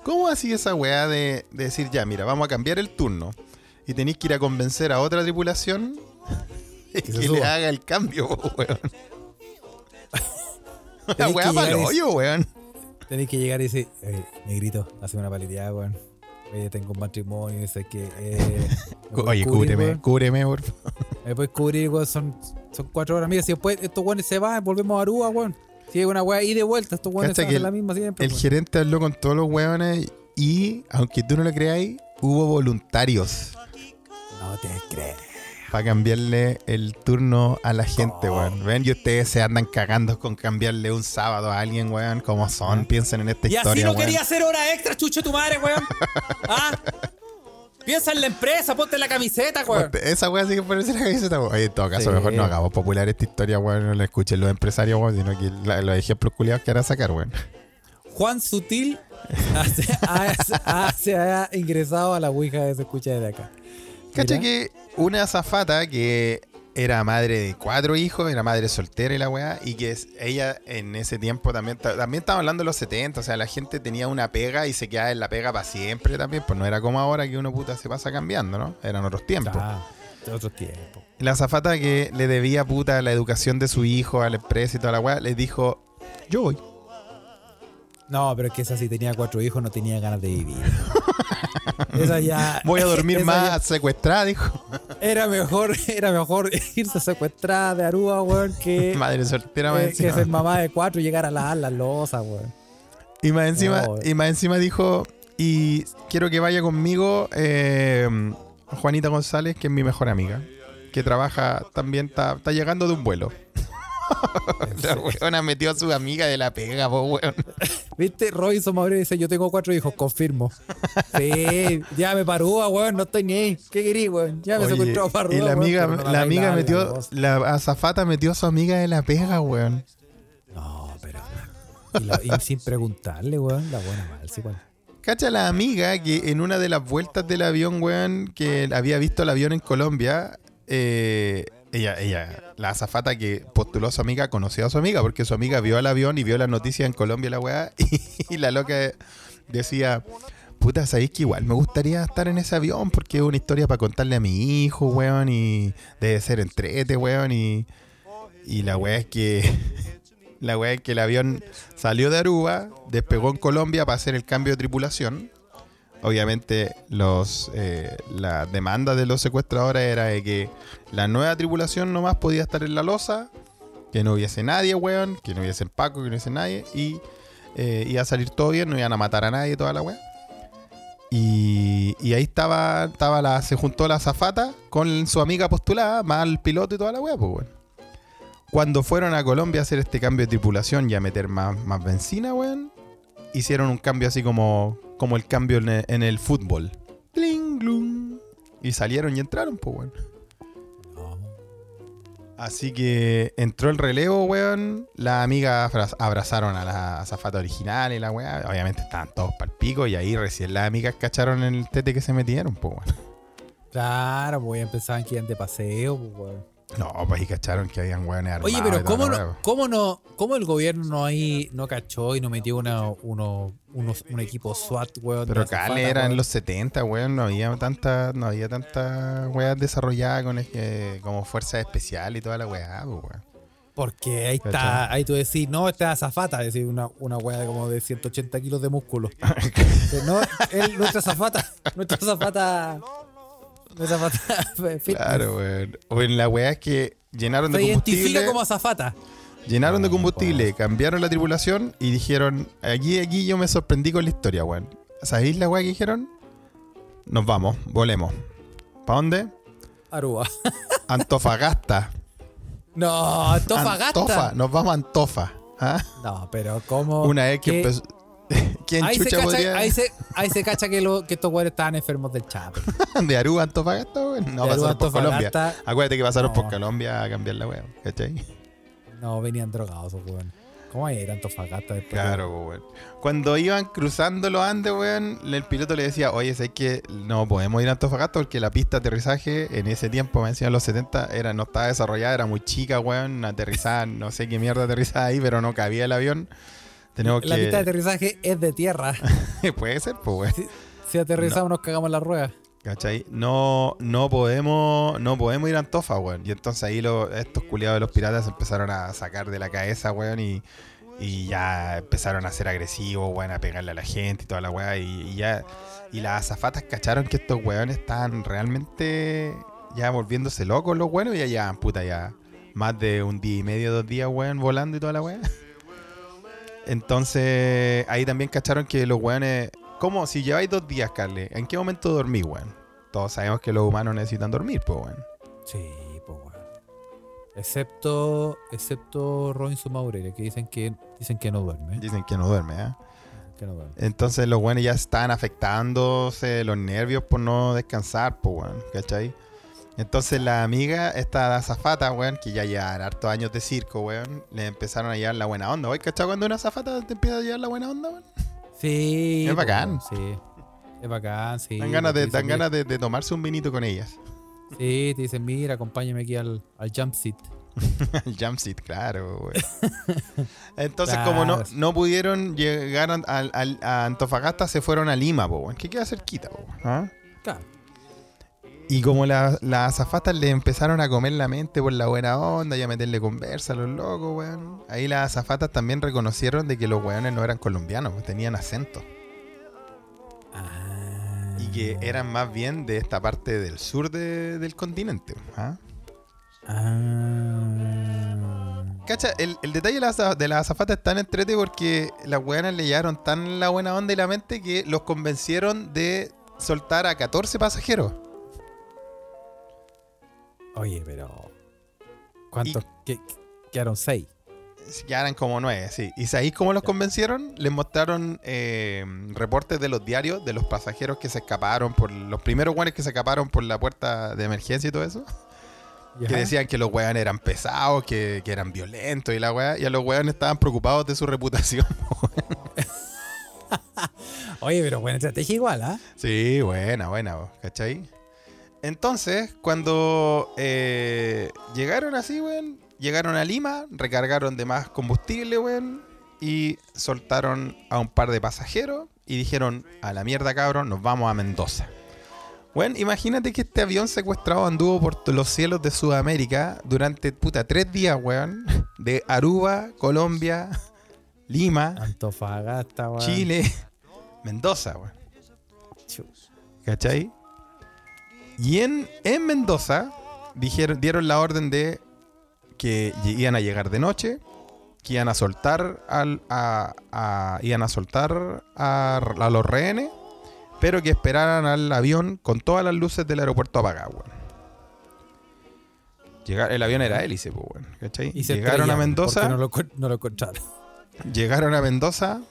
¿cómo así esa wea de, de decir, ya, mira, vamos a cambiar el turno? Y tenéis que ir a convencer a otra tripulación que, le haga el cambio, weón. La que para el y- hoyo, weón. Tenés que llegar y decir, "Oye, negrito, hazme una paleteada, weón. Oye, tengo un matrimonio, sé que. Eh, ¿me puedes Oye, cúbreme, weón? cúbreme, por favor. Me puedes cubrir, weón. Son, son cuatro horas. Mira, si después estos weones se van, volvemos a Aruba, weón. Si hay una weá ahí de vuelta, estos weones hacen la misma siempre. El weón. gerente habló con todos los weones y, aunque tú no lo creáis, hubo voluntarios No te crees. para cambiarle el turno a la gente, Oh. weón. Ven, y ustedes se andan cagando con cambiarle un sábado a alguien, weón. Como son, piensen en esta Y así historia, no weón. quería hacer hora extra, chucho tu madre, weón. ¿Ah? Piensa en la empresa, ponte la camiseta, weón. Esa weá sí que parece la camiseta, weón. Oye, en todo caso, Sí. mejor no hagamos popular esta historia, weón. No la escuchen los empresarios, weón, sino que la- los ejemplos culiados que hará sacar, weón. Juan Sutil ha- se ha ingresado a la Ouija de se escucha desde acá. Cacha que una azafata que era madre de cuatro hijos, era madre soltera y la weá, y que ella en ese tiempo también, ta- también estaba hablando de los 70, o sea, la gente tenía una pega y se quedaba en la pega para siempre también, pues no era como ahora que uno puta se pasa cambiando, ¿no? Eran otros tiempos. Ah. La azafata que le debía puta la educación de su hijo a la empresa y toda la weá, le dijo, yo voy. No, pero es que esa si tenía cuatro hijos no tenía ganas de vivir. esa ya. Voy a dormir más ya- secuestrada, dijo. Era mejor, era mejor irse secuestrada de Aruba, weón, que, Madre soltera, eh, que ser mamá de cuatro y llegar a la las losas, weón. Y más encima, No. y más encima dijo, y quiero que vaya conmigo eh, Juanita González, que es mi mejor amiga, que trabaja también, está, está llegando de un vuelo. La weona metió a su amiga de la pega, po, weón. ¿Viste? Robinson Mauricio dice, yo tengo cuatro hijos, confirmo. Sí, ya me paró, weón, no estoy ni ahí. ¿Qué querí, weón? Ya me secuestró Parúa, y la weón, amiga, pero no la amiga nada, metió, la azafata metió a su amiga de la pega, weón. No, pero... Y, y sin preguntarle, weón, la buena mal, sí, weón. Cacha la amiga que en una de las vueltas del avión, weón, que había visto el avión en Colombia, eh, ella, ella, la azafata que postuló a su amiga, conoció a su amiga, porque su amiga vio el avión y vio las noticias en Colombia, la weá, y, la loca decía, puta, ¿sabéis que igual me gustaría estar en ese avión? Porque es una historia para contarle a mi hijo, weón, y debe ser entrete, weón, y, y la weá es que... La weá es que el avión salió de Aruba, despegó en Colombia para hacer el cambio de tripulación. Obviamente, los eh, la demanda de los secuestradores era de que la nueva tripulación nomás podía estar en la losa, que no hubiese nadie, weón, que no hubiese Paco, que no hubiese nadie, y eh, iba a salir todo bien, no iban a matar a nadie, toda la weá. Y, y ahí estaba, estaba la, se juntó la zafata con su amiga postulada, más el piloto y toda la weá, pues weón. Cuando fueron a Colombia a hacer este cambio de tripulación y a meter más, más benzina, weón, hicieron un cambio así como, como el cambio en el, el fútbol. Bling, glum. Y salieron y entraron, pues weón. Así que entró el relevo, weón. Las amigas abra- abrazaron a la azafata original y la weá. Obviamente estaban todos pal pico y ahí recién las amigas cacharon el tete que se metieron, pues weón. Claro, pues pensaban que iban de paseo, pues, weón. No, pues ahí cacharon que habían weones armados. Oye, y pero ¿cómo no, cómo no, cómo el gobierno no ahí no cachó y no metió una, uno, unos, un equipo SWAT, weón? Pero Cale era en los 70, weón. No había tanta, no había tanta weá desarrollada con eh, como fuerza especial y toda la weá, pues, weón. Porque ahí está, ahí tú decís, no, esta es azafata, es decir, una, una weá de como de 180 kilos de músculo. no, él, nuestra azafata, nuestra azafata, fitness. Claro, weón. O en la weá es que llenaron de Se combustible. identifica como azafata. Llenaron de No, combustible, cambiaron la tripulación y dijeron, aquí, aquí yo me sorprendí con la historia, weón. ¿Sabéis la weá que dijeron? Nos vamos, volemos. ¿Para dónde? Aruba. Antofagasta. No, Antofagasta. Antofa, nos vamos a Antofa. ¿ah? No, pero ¿cómo? Una vez que ¿Qué? empezó... ¿Quién Ahí se, chucha cacha, podría...? ahí, se, ahí se cacha que, lo, que estos güeyes estaban enfermos del chape. ¿De Aruba Antofagasta, weón? No, De Aruba a pasaron por Colombia. Acuérdate que pasaron por No. Colombia a cambiar la weá, ¿cachai? No, venían drogados, güeyes. ¿Cómo era Antofagasta después? Claro, po, weón. Cuando iban cruzando los Andes, weón, el piloto le decía, oye, sé que no podemos ir a Antofagasta porque la pista de aterrizaje en ese tiempo, me decían los 70, era, no estaba desarrollada, era muy chica, weón, aterrizada, no sé qué mierda aterrizada ahí, pero no cabía el avión. Tenemos La pista de aterrizaje es de tierra. Puede ser, pues, weón. Si aterrizamos nos cagamos la rueda. ¿Cachai? No, no podemos, no podemos ir a Antofa, weón. Y entonces ahí lo- estos culiados de los piratas empezaron a sacar de la cabeza, weón, y, y ya empezaron a ser agresivos, weón, a pegarle a la gente y toda la weá. Y, y ya, y las azafatas cacharon que estos weones estaban realmente ya volviéndose locos los weones, y ya llevaban puta ya más de un día y medio, dos días, weón, volando y toda la weá. Entonces, ahí también cacharon que los weones. ¿Cómo? Si lleváis dos días, Carle, ¿en qué momento dormís, weón? Todos sabemos que los humanos necesitan dormir, pues, weón. Sí, pues weón. Excepto, excepto Robinson Maurelia, que dicen que dicen que no duerme. Dicen que no duerme, ¿eh? Que no duerme. Entonces, los weones ya están afectándose los nervios por no descansar, pues, weón. ¿Cachai? Entonces, la amiga, esta azafata, weón, que ya llevan hartos años de circo, weón, le empezaron a llevar la buena onda. ¿Oye, cachai? Cuando una azafata te empieza a llevar la buena onda, weón. Sí. Es bacán. Sí. Es bacán, sí. Dan ganas, de, Te dicen, dan ganas de, de tomarse un vinito con ellas. Sí, te dicen, mira, acompáñame aquí al, al jump seat. El jump seat, claro, güey. Entonces, Claro. como no, no pudieron llegar a, Antofagasta, se fueron a Lima, po, weón, que queda cerquita. po, ¿ah? Claro. Y como la- las azafatas le empezaron a comer la mente por la buena onda y a meterle conversa a los locos, weón. Ahí las azafatas también reconocieron de que los weones no eran colombianos, pues, tenían acento. Ah. Y que eran más bien de esta parte del sur de- del continente. ¿ah? Ah. Cacha, el, el detalle de la, aza- de la azafata es tan entrete porque las weonas le llevaron tan la buena onda y la mente que los convencieron de soltar a 14 pasajeros. Oye, pero. ¿Cuántos? ¿Qué- qué- quedaron seis. Eran como nueve, sí. ¿Y sabéis cómo los convencieron? Les mostraron eh, reportes de los diarios de los pasajeros que se escaparon por los primeros weones que se escaparon por la puerta de emergencia y todo eso. Que decían que los weones eran pesados, que, que eran violentos y la weá. Y a los weones estaban preocupados de su reputación. Oye, pero buena estrategia igual, ¿ah? Sí, buena, buena, ¿cachai? Entonces, cuando eh, llegaron así, weón, llegaron a Lima, recargaron de más combustible, weón, y soltaron a un par de pasajeros y dijeron, a la mierda, cabrón, nos vamos a Mendoza. Bueno, imagínate que este avión secuestrado anduvo por los cielos de Sudamérica durante, puta, tres días, weón, de Aruba, Colombia, Lima, Antofagasta, weón. Chile, Mendoza, weón. ¿Cachai? Y en, en Mendoza dijeron, dieron la orden de que iban a llegar de noche, que iban a soltar al, a, a- iban a soltar a, a los rehenes, pero que esperaran al avión con todas las luces del aeropuerto apagadas, weón. Llegar, el avión era hélice, pues, weón. ¿cachai? Y se Llegaron a Mendoza. No lo, no lo encontraron. Llegaron a Mendoza,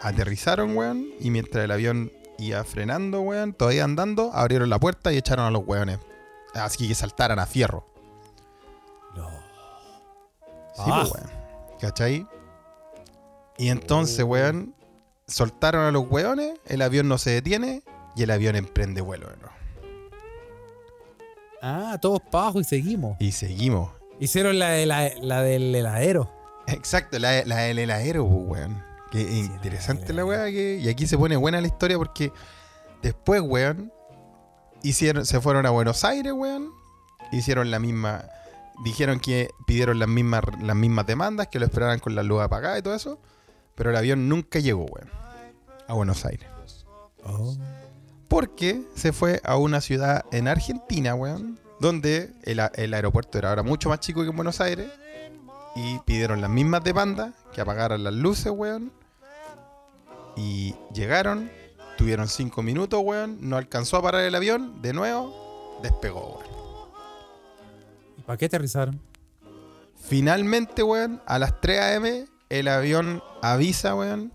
aterrizaron, weón, y mientras el avión iba frenando, weón, todavía andando, abrieron la puerta y echaron a los weones. Así que saltaran a fierro. No. Sí, Ah. pues, weón. ¿Cachai? Y entonces, weón, soltaron a los weones, el avión no se detiene y el avión emprende vuelo, nuevo. Ah, todos para abajo y seguimos. Y seguimos. Hicieron la, de la, la del heladero. Exacto, la, la del heladero, pues, Qué interesante la weá. Que, y aquí se pone buena la historia porque después, weón, hicieron, se fueron a Buenos Aires, weón. Hicieron la misma. Dijeron que pidieron las mismas, las mismas demandas, que lo esperaran con la luz apagada y todo eso. Pero el avión nunca llegó, weón. A Buenos Aires. Oh. Porque se fue a una ciudad en Argentina, weón. Donde el, el aeropuerto era ahora mucho más chico que en Buenos Aires. Y pidieron las mismas demandas, que apagaran las luces, weón. Y llegaron, tuvieron cinco minutos, weón. No alcanzó a parar el avión, de nuevo, despegó, weón. ¿Y para qué aterrizaron? Finalmente, weón, a las 3 a.m., el avión avisa, weón,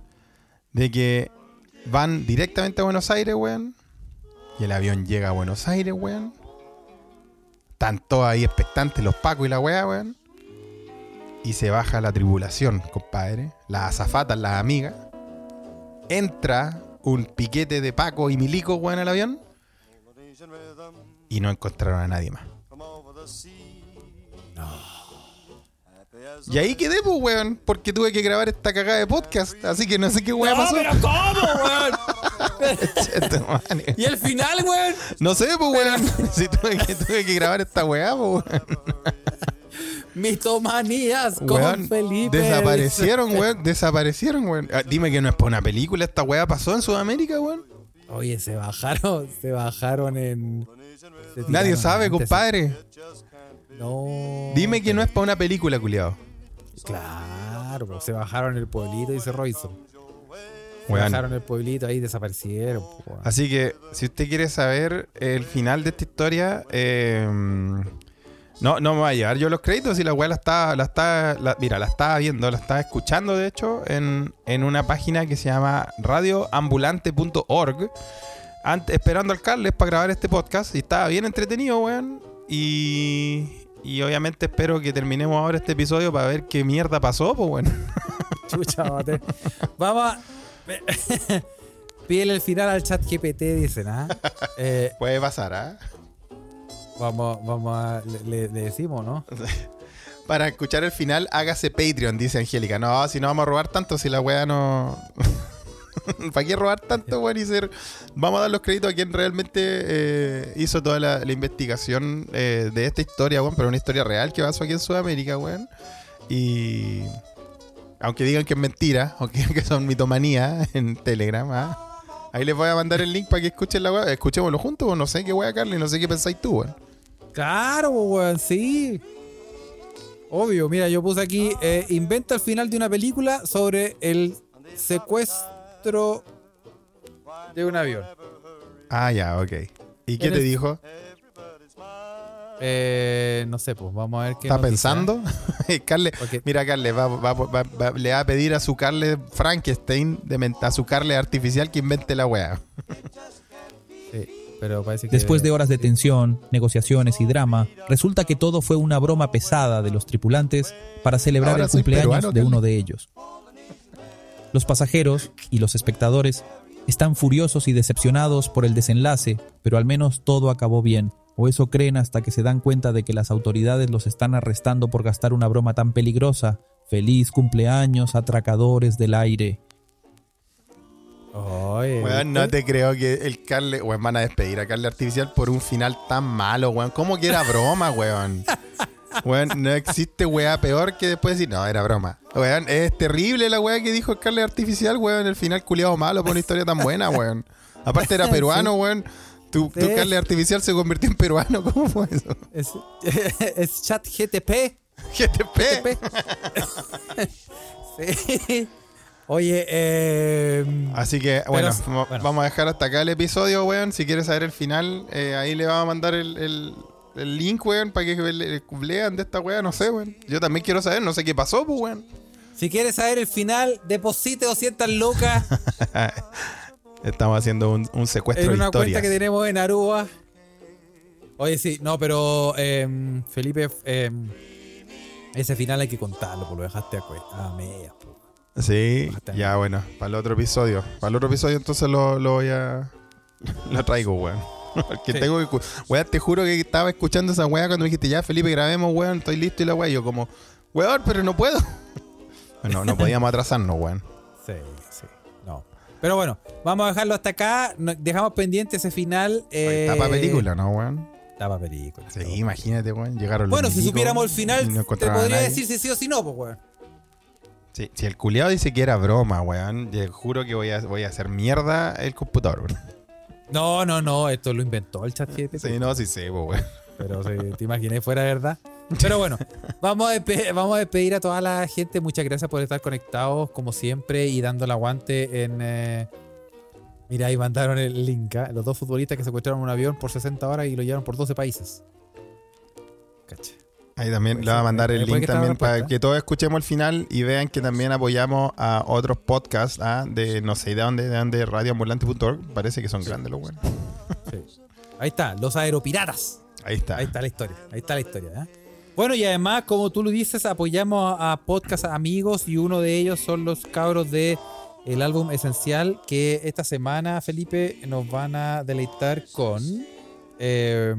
de que van directamente a Buenos Aires, weón. Y el avión llega a Buenos Aires, weón. Están todos ahí expectantes, los pacos y la weá, weón. Y se baja la tribulación, compadre. Las azafatas, las amigas. Entra un piquete de Paco y Milico, weón, al avión. Y no encontraron a nadie más. Y ahí quedé, pues, weón, porque tuve que grabar esta cagada de podcast. Así que no sé qué weón pasó. ¿cómo, weón? Madre. ¿Y el final, weón? No sé, pues, weón. Si tuve que, tuve que grabar esta weá, pues, weón. Mitomanías con Weón, Felipe. Desaparecieron, weón. Desaparecieron, weón. Ah, dime que no es para una película. Esta weá pasó en Sudamérica, weón. Oye, se bajaron, se bajaron en. se Nadie sabe, compadre. No. Dime que no es para una película, culiado. Claro, pues, se bajaron el pueblito y se Robinson. Se bajaron el pueblito ahí desaparecieron. weón. Así que, si usted quiere saber el final de esta historia, eh, no, no me va a llevar yo los créditos y la weá la estaba, la estaba, la- mira, la estaba viendo, la estaba escuchando, de hecho, en, en una página que se llama radioambulante.org, ant- esperando al Carles para grabar este podcast y estaba bien entretenido, weón. Y, y obviamente espero que terminemos ahora este episodio para ver qué mierda pasó, pues, bueno. Chucha, mate. Vamos a. Pídele el final al chat GPT, dicen, ¿ah? Eh, Puede pasar, ¿ah? Vamos, vamos a. Le, decimos, ¿no? Para escuchar el final, hágase Patreon, dice Angélica. No, si no vamos a robar tanto, si la weá no. ¿Para qué robar tanto, weón? Y ser... Vamos a dar los créditos a quien realmente eh, hizo toda la, investigación eh, de esta historia, weón, pero una historia real que pasó aquí en Sudamérica, weón. Y. Aunque digan que es mentira, aunque que son mitomanía en Telegram, ¿ah? Ahí les voy a mandar el link para que escuchen la weá. Escuchémoslo juntos, o no sé qué weá, Carly, no sé qué pensáis tú, weón. Claro, weón, sí. Obvio, mira, yo puse aquí, eh, inventa el final de una película sobre el secuestro de un avión. Ah, ya, ok. ¿Y qué te el- dijo? Eh, no sé, pues vamos a ver qué. ¿Está pensando? Carle, mira, Carle, va, va- va- va- le va a pedir a su Carle Frankenstein, de a su Carle artificial que invente la weá. Sí, pero parece que. Después de horas de tensión, negociaciones y drama, resulta que todo fue una broma pesada de los tripulantes para celebrar Ahora el cumpleaños peruano, de uno de ellos. Los pasajeros y los espectadores están furiosos y decepcionados por el desenlace, pero al menos todo acabó bien, o eso creen hasta que se dan cuenta de que las autoridades los están arrestando por gastar una broma tan peligrosa. Feliz cumpleaños, atracadores del aire. Oye, Weón, no te creo que el Carle, weón, van a despedir a Carle artificial por un final tan malo, weón. ¿Cómo que era broma, weón? Weón, no existe weá peor que después decir, no, era broma. Weón, es terrible la weá que dijo el Carle artificial, weón. El final culiado malo por una historia tan buena, weón. Aparte era peruano, weón. Tu, tu Sí. Carle artificial se convirtió en peruano. ¿Cómo fue eso? Es, es chat GTP. GTP. Sí. Oye, eh, Así que, bueno, Pero- va- bueno. vamos a dejar hasta acá el episodio, weón. Si quieres saber el final, eh, ahí le vamos a mandar el, el- el link, weón, para que le- lean de esta weá, no sé, weón. Yo también quiero saber, no sé qué pasó, pues, weón. si quieres saber el final, deposite 200 lucas Estamos haciendo un, un secuestro de una historias. cuenta que tenemos en Aruba. Oye, sí, no, pero eh, Felipe, eh, ese final hay que contarlo, porque lo dejaste a, a medias. Sí, ya bueno, para el otro episodio. Para el otro episodio entonces lo, lo voy a... Lo traigo, weón. Porque Sí. tengo que... Weón, te juro que estaba escuchando esa weá cuando me dijiste, ya Felipe, grabemos, weón, estoy listo y la weá. Yo como, weón, pero no puedo. No, no podíamos atrasarnos, weón. Sí, sí, no. Pero bueno, vamos a dejarlo hasta acá. Dejamos pendiente ese final. Eh, para película, ¿no, weón? Tapa película. Sí, imagínate, weón. Llegaron los Bueno, si supiéramos el final, no te podría decir si sí o si no, pues, weón. Sí, si el culiado dice que era broma, weón, yo juro que voy a, voy a hacer mierda el computador, weón. No, no, no, esto lo inventó el chat GPT. Sí, no, sí sé, weón. Pero si te imaginé fuera verdad. Pero bueno, vamos a, despe- vamos a despedir a toda la gente. Muchas gracias por estar conectados, como siempre, y dando el aguante en. eh, Mira, ahí mandaron el link. ¿ah? Los dos futbolistas que secuestraron un avión por 60 horas y lo llevaron por 12 países. Cacha. Ahí también Puede le va a mandar puede el link también para que todos escuchemos el final y vean que también apoyamos a otros podcasts ¿ah? de no sé de dónde, de dónde, radioambulante.org. Parece que son grandes los weones. Sí. Ahí está, los aeropiratas. Ahí está. Ahí está la historia. Ahí está la historia. ¿eh? Bueno, y además, como tú lo dices, apoyamos a, a podcast amigos y uno de ellos son los cabros de el álbum Esencial que esta semana, Felipe, nos van a deleitar con eh,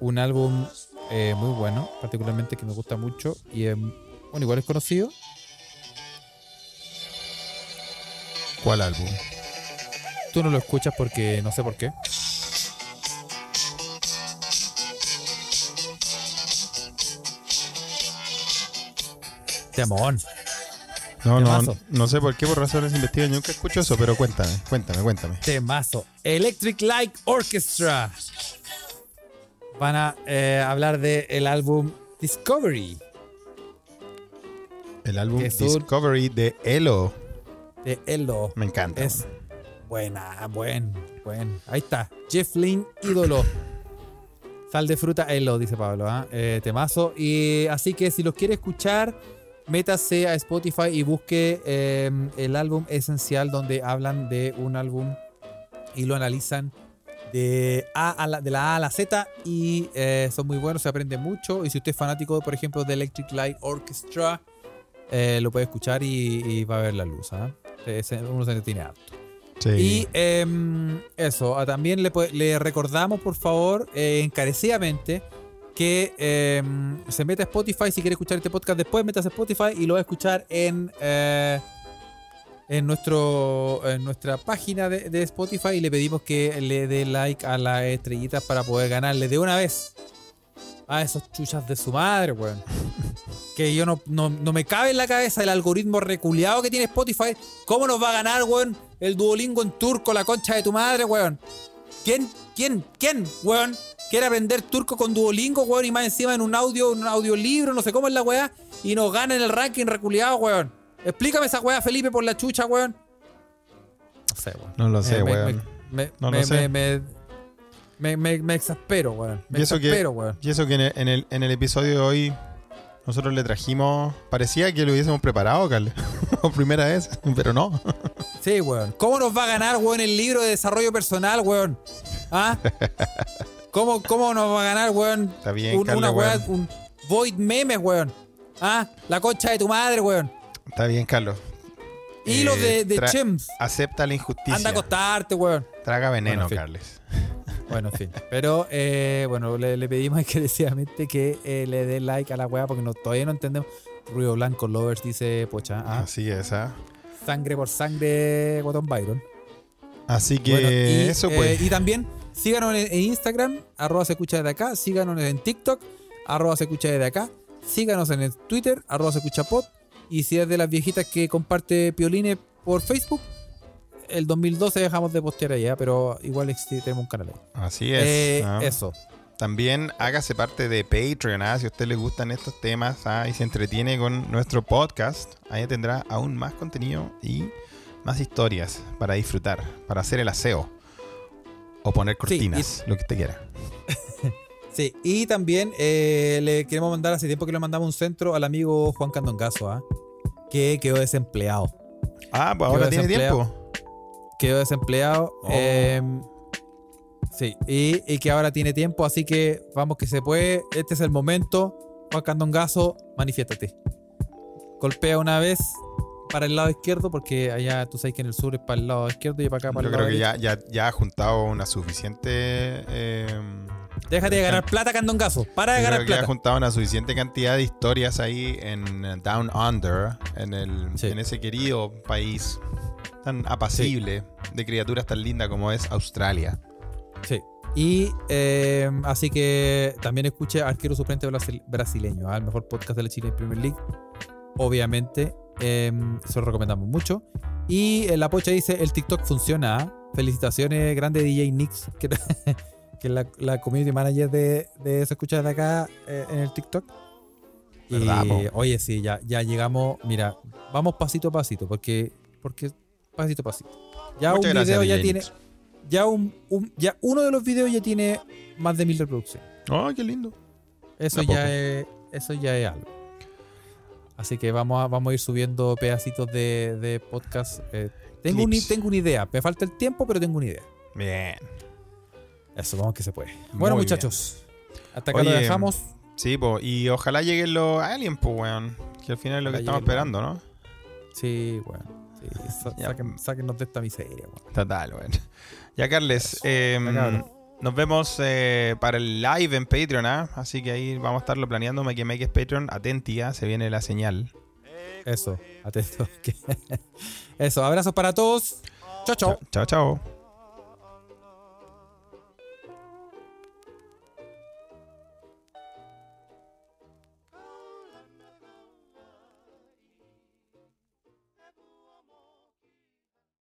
un álbum eh, muy bueno, particularmente que me gusta mucho y eh, bueno, igual es conocido. ¿Cuál álbum? Tú no lo escuchas porque no sé por qué. Temón. No, no, Temazo. no sé por qué, por razones investigadas. Nunca escucho eso, pero cuéntame, cuéntame, cuéntame. Temazo. Electric Light Orchestra. Van a eh, hablar del el álbum Discovery El álbum Discovery de Elo. de Elo. Me encanta. Es buena, buen, buen. Ahí está. Jeff Lynne, ídolo. Sal de fruta, Elo, dice Pablo. ¿ah? Eh, temazo. Y así que si los quiere escuchar, métase a Spotify y busque eh, el álbum esencial donde hablan de un álbum y lo analizan de, A a la, de la A a la Z y eh, son muy buenos, se aprende mucho. Y si usted es fanático, por ejemplo, de Electric Light Orchestra, eh, lo puede escuchar y, y va a ver la luz. ¿ah? Eh, Uno se detiene harto. Sí. Y em, eso, ah, también le, recordamos, por favor, eh, encarecidamente, que em, se meta a Spotify. Si quiere escuchar este podcast después, metas a Spotify y lo va a escuchar en, en, nuestro, en nuestra página de, de Spotify. Y le pedimos que le dé like a las estrellitas para poder ganarle de una vez a esos chuchas de su madre, weón. Que yo no, no, no me cabe en la cabeza el algoritmo reculeado que tiene Spotify. ¿Cómo nos va a ganar, weón? El Duolingo en turco, la concha de tu madre, weón. ¿Quién, quién, quién, weón? Quiere aprender turco con Duolingo, weón, y más encima en un audio, un audiolibro, no sé cómo es la weá, y nos gana en el ranking reculeado, weón. Explícame esa weá, Felipe, por la chucha, weón. No sé, weón. No lo sé, Eh, me- weón. Me, me, No lo me, sé. me, me, me- me exaspero, weón. Me Y eso que- exaspero, weón. Y eso que en el, en el, en el episodio de hoy nosotros le trajimos. Parecía que lo hubiésemos preparado, Carlos. Por primera vez, pero no. Sí, weón. ¿Cómo nos va a ganar, weón, el libro de desarrollo personal, weón? ¿Ah? ¿Cómo, cómo nos va a ganar, weón? Está bien, un, Carlos, una weá, weón. un void memes, weón. ¿Ah? La concha de tu madre, weón. Está bien, Carlos. Hilos Eh, de, chems. Acepta la injusticia. Anda a acostarte, weón. Traga veneno, Bueno, en fin. Carles. Bueno, en fin. Pero, eh, bueno, le, le pedimos encarecidamente que eh, le dé like a la weá porque no, todavía no entendemos. Ruido Blanco Lovers dice, pocha, ah, Así es, ¿ah? sangre por sangre, Guatón Byron. Así que Bueno, y, eso eh, pues. y también síganos en, en Instagram, arroba se escucha desde acá, síganos en TikTok, arroba se escucha desde acá, síganos en el Twitter, arroba se escucha pod, y si es de las viejitas que comparte piolines por Facebook, el 2012 dejamos de postear allá, pero igual tenemos un canal ahí. Así es. Eh, ¿ah? Eso. también hágase parte de Patreon, ¿ah? si a usted le gustan estos temas ¿ah? y se entretiene con nuestro podcast, ahí tendrá aún más contenido y más historias para disfrutar, para hacer el aseo o poner cortinas, lo que usted quiera. Sí, y también eh, le queremos mandar, hace tiempo que le mandamos un centro al amigo Juan Candongazo, ¿ah? que quedó desempleado. Ah, pues ahora tiene tiempo. Quedó desempleado. Oh. em, sí, y, y que ahora tiene tiempo, así que vamos que se puede. Este es el momento. Juan Candongazo, manifiéstate. Golpea una vez para el lado izquierdo, porque allá tú sabes que en el sur es para el lado izquierdo y para acá para Yo el creo lado que derecho. ya, ya, ya ha juntado una suficiente. Déjate de ganar plata, Candongazo. Para de ganar creo que plata. juntado una suficiente cantidad de historias ahí en Down Under, en, el, Sí. en ese querido país tan apacible, de criaturas tan lindas como es Australia. Sí. Y eh, así que también escuche Arquero Suplente Brasil- Brasileño, al mejor podcast de la Chile Premier League. Obviamente, eh, se lo recomendamos mucho. Y eh, la pocha dice: el TikTok funciona. ¿ah? Felicitaciones, grande DJ Nix, que, que es la, la community manager de, de Se Escucha de acá eh, en el TikTok. Y oye, sí, ya, ya llegamos. Mira, vamos pasito a pasito, porque, porque pasito a pasito. Ya Muchas un gracias, video ya tiene Nix. ya un, un- ya uno de los videos ya tiene más de mil reproducciones. ¡Oh, qué lindo! Eso ya es eso ya es algo. Así que vamos a, vamos a ir subiendo pedacitos de, de podcast. eh. tengo, un- tengo una idea. Me falta el tiempo, pero tengo una idea. Bien. Eso, vamos que se puede. Muy bueno, bien. muchachos. Hasta acá Oye, lo dejamos. Sí, po, y ojalá lleguen los aliens, pues, weón. Que al final es lo que estamos esperando, ¿no? Sí, bueno. Sí, sa- Ya. saquen- sáquennos de esta miseria, weón. Total, weón. Ya, Carles, eh, cabrón. nos vemos eh, para el live en Patreon, ¿ah? Así que ahí vamos a estarlo planeando. Make Make es Patreon. Atentía, se viene la señal. Eso, atento. Eso, abrazos para todos. Chao, chao. Chao, chao.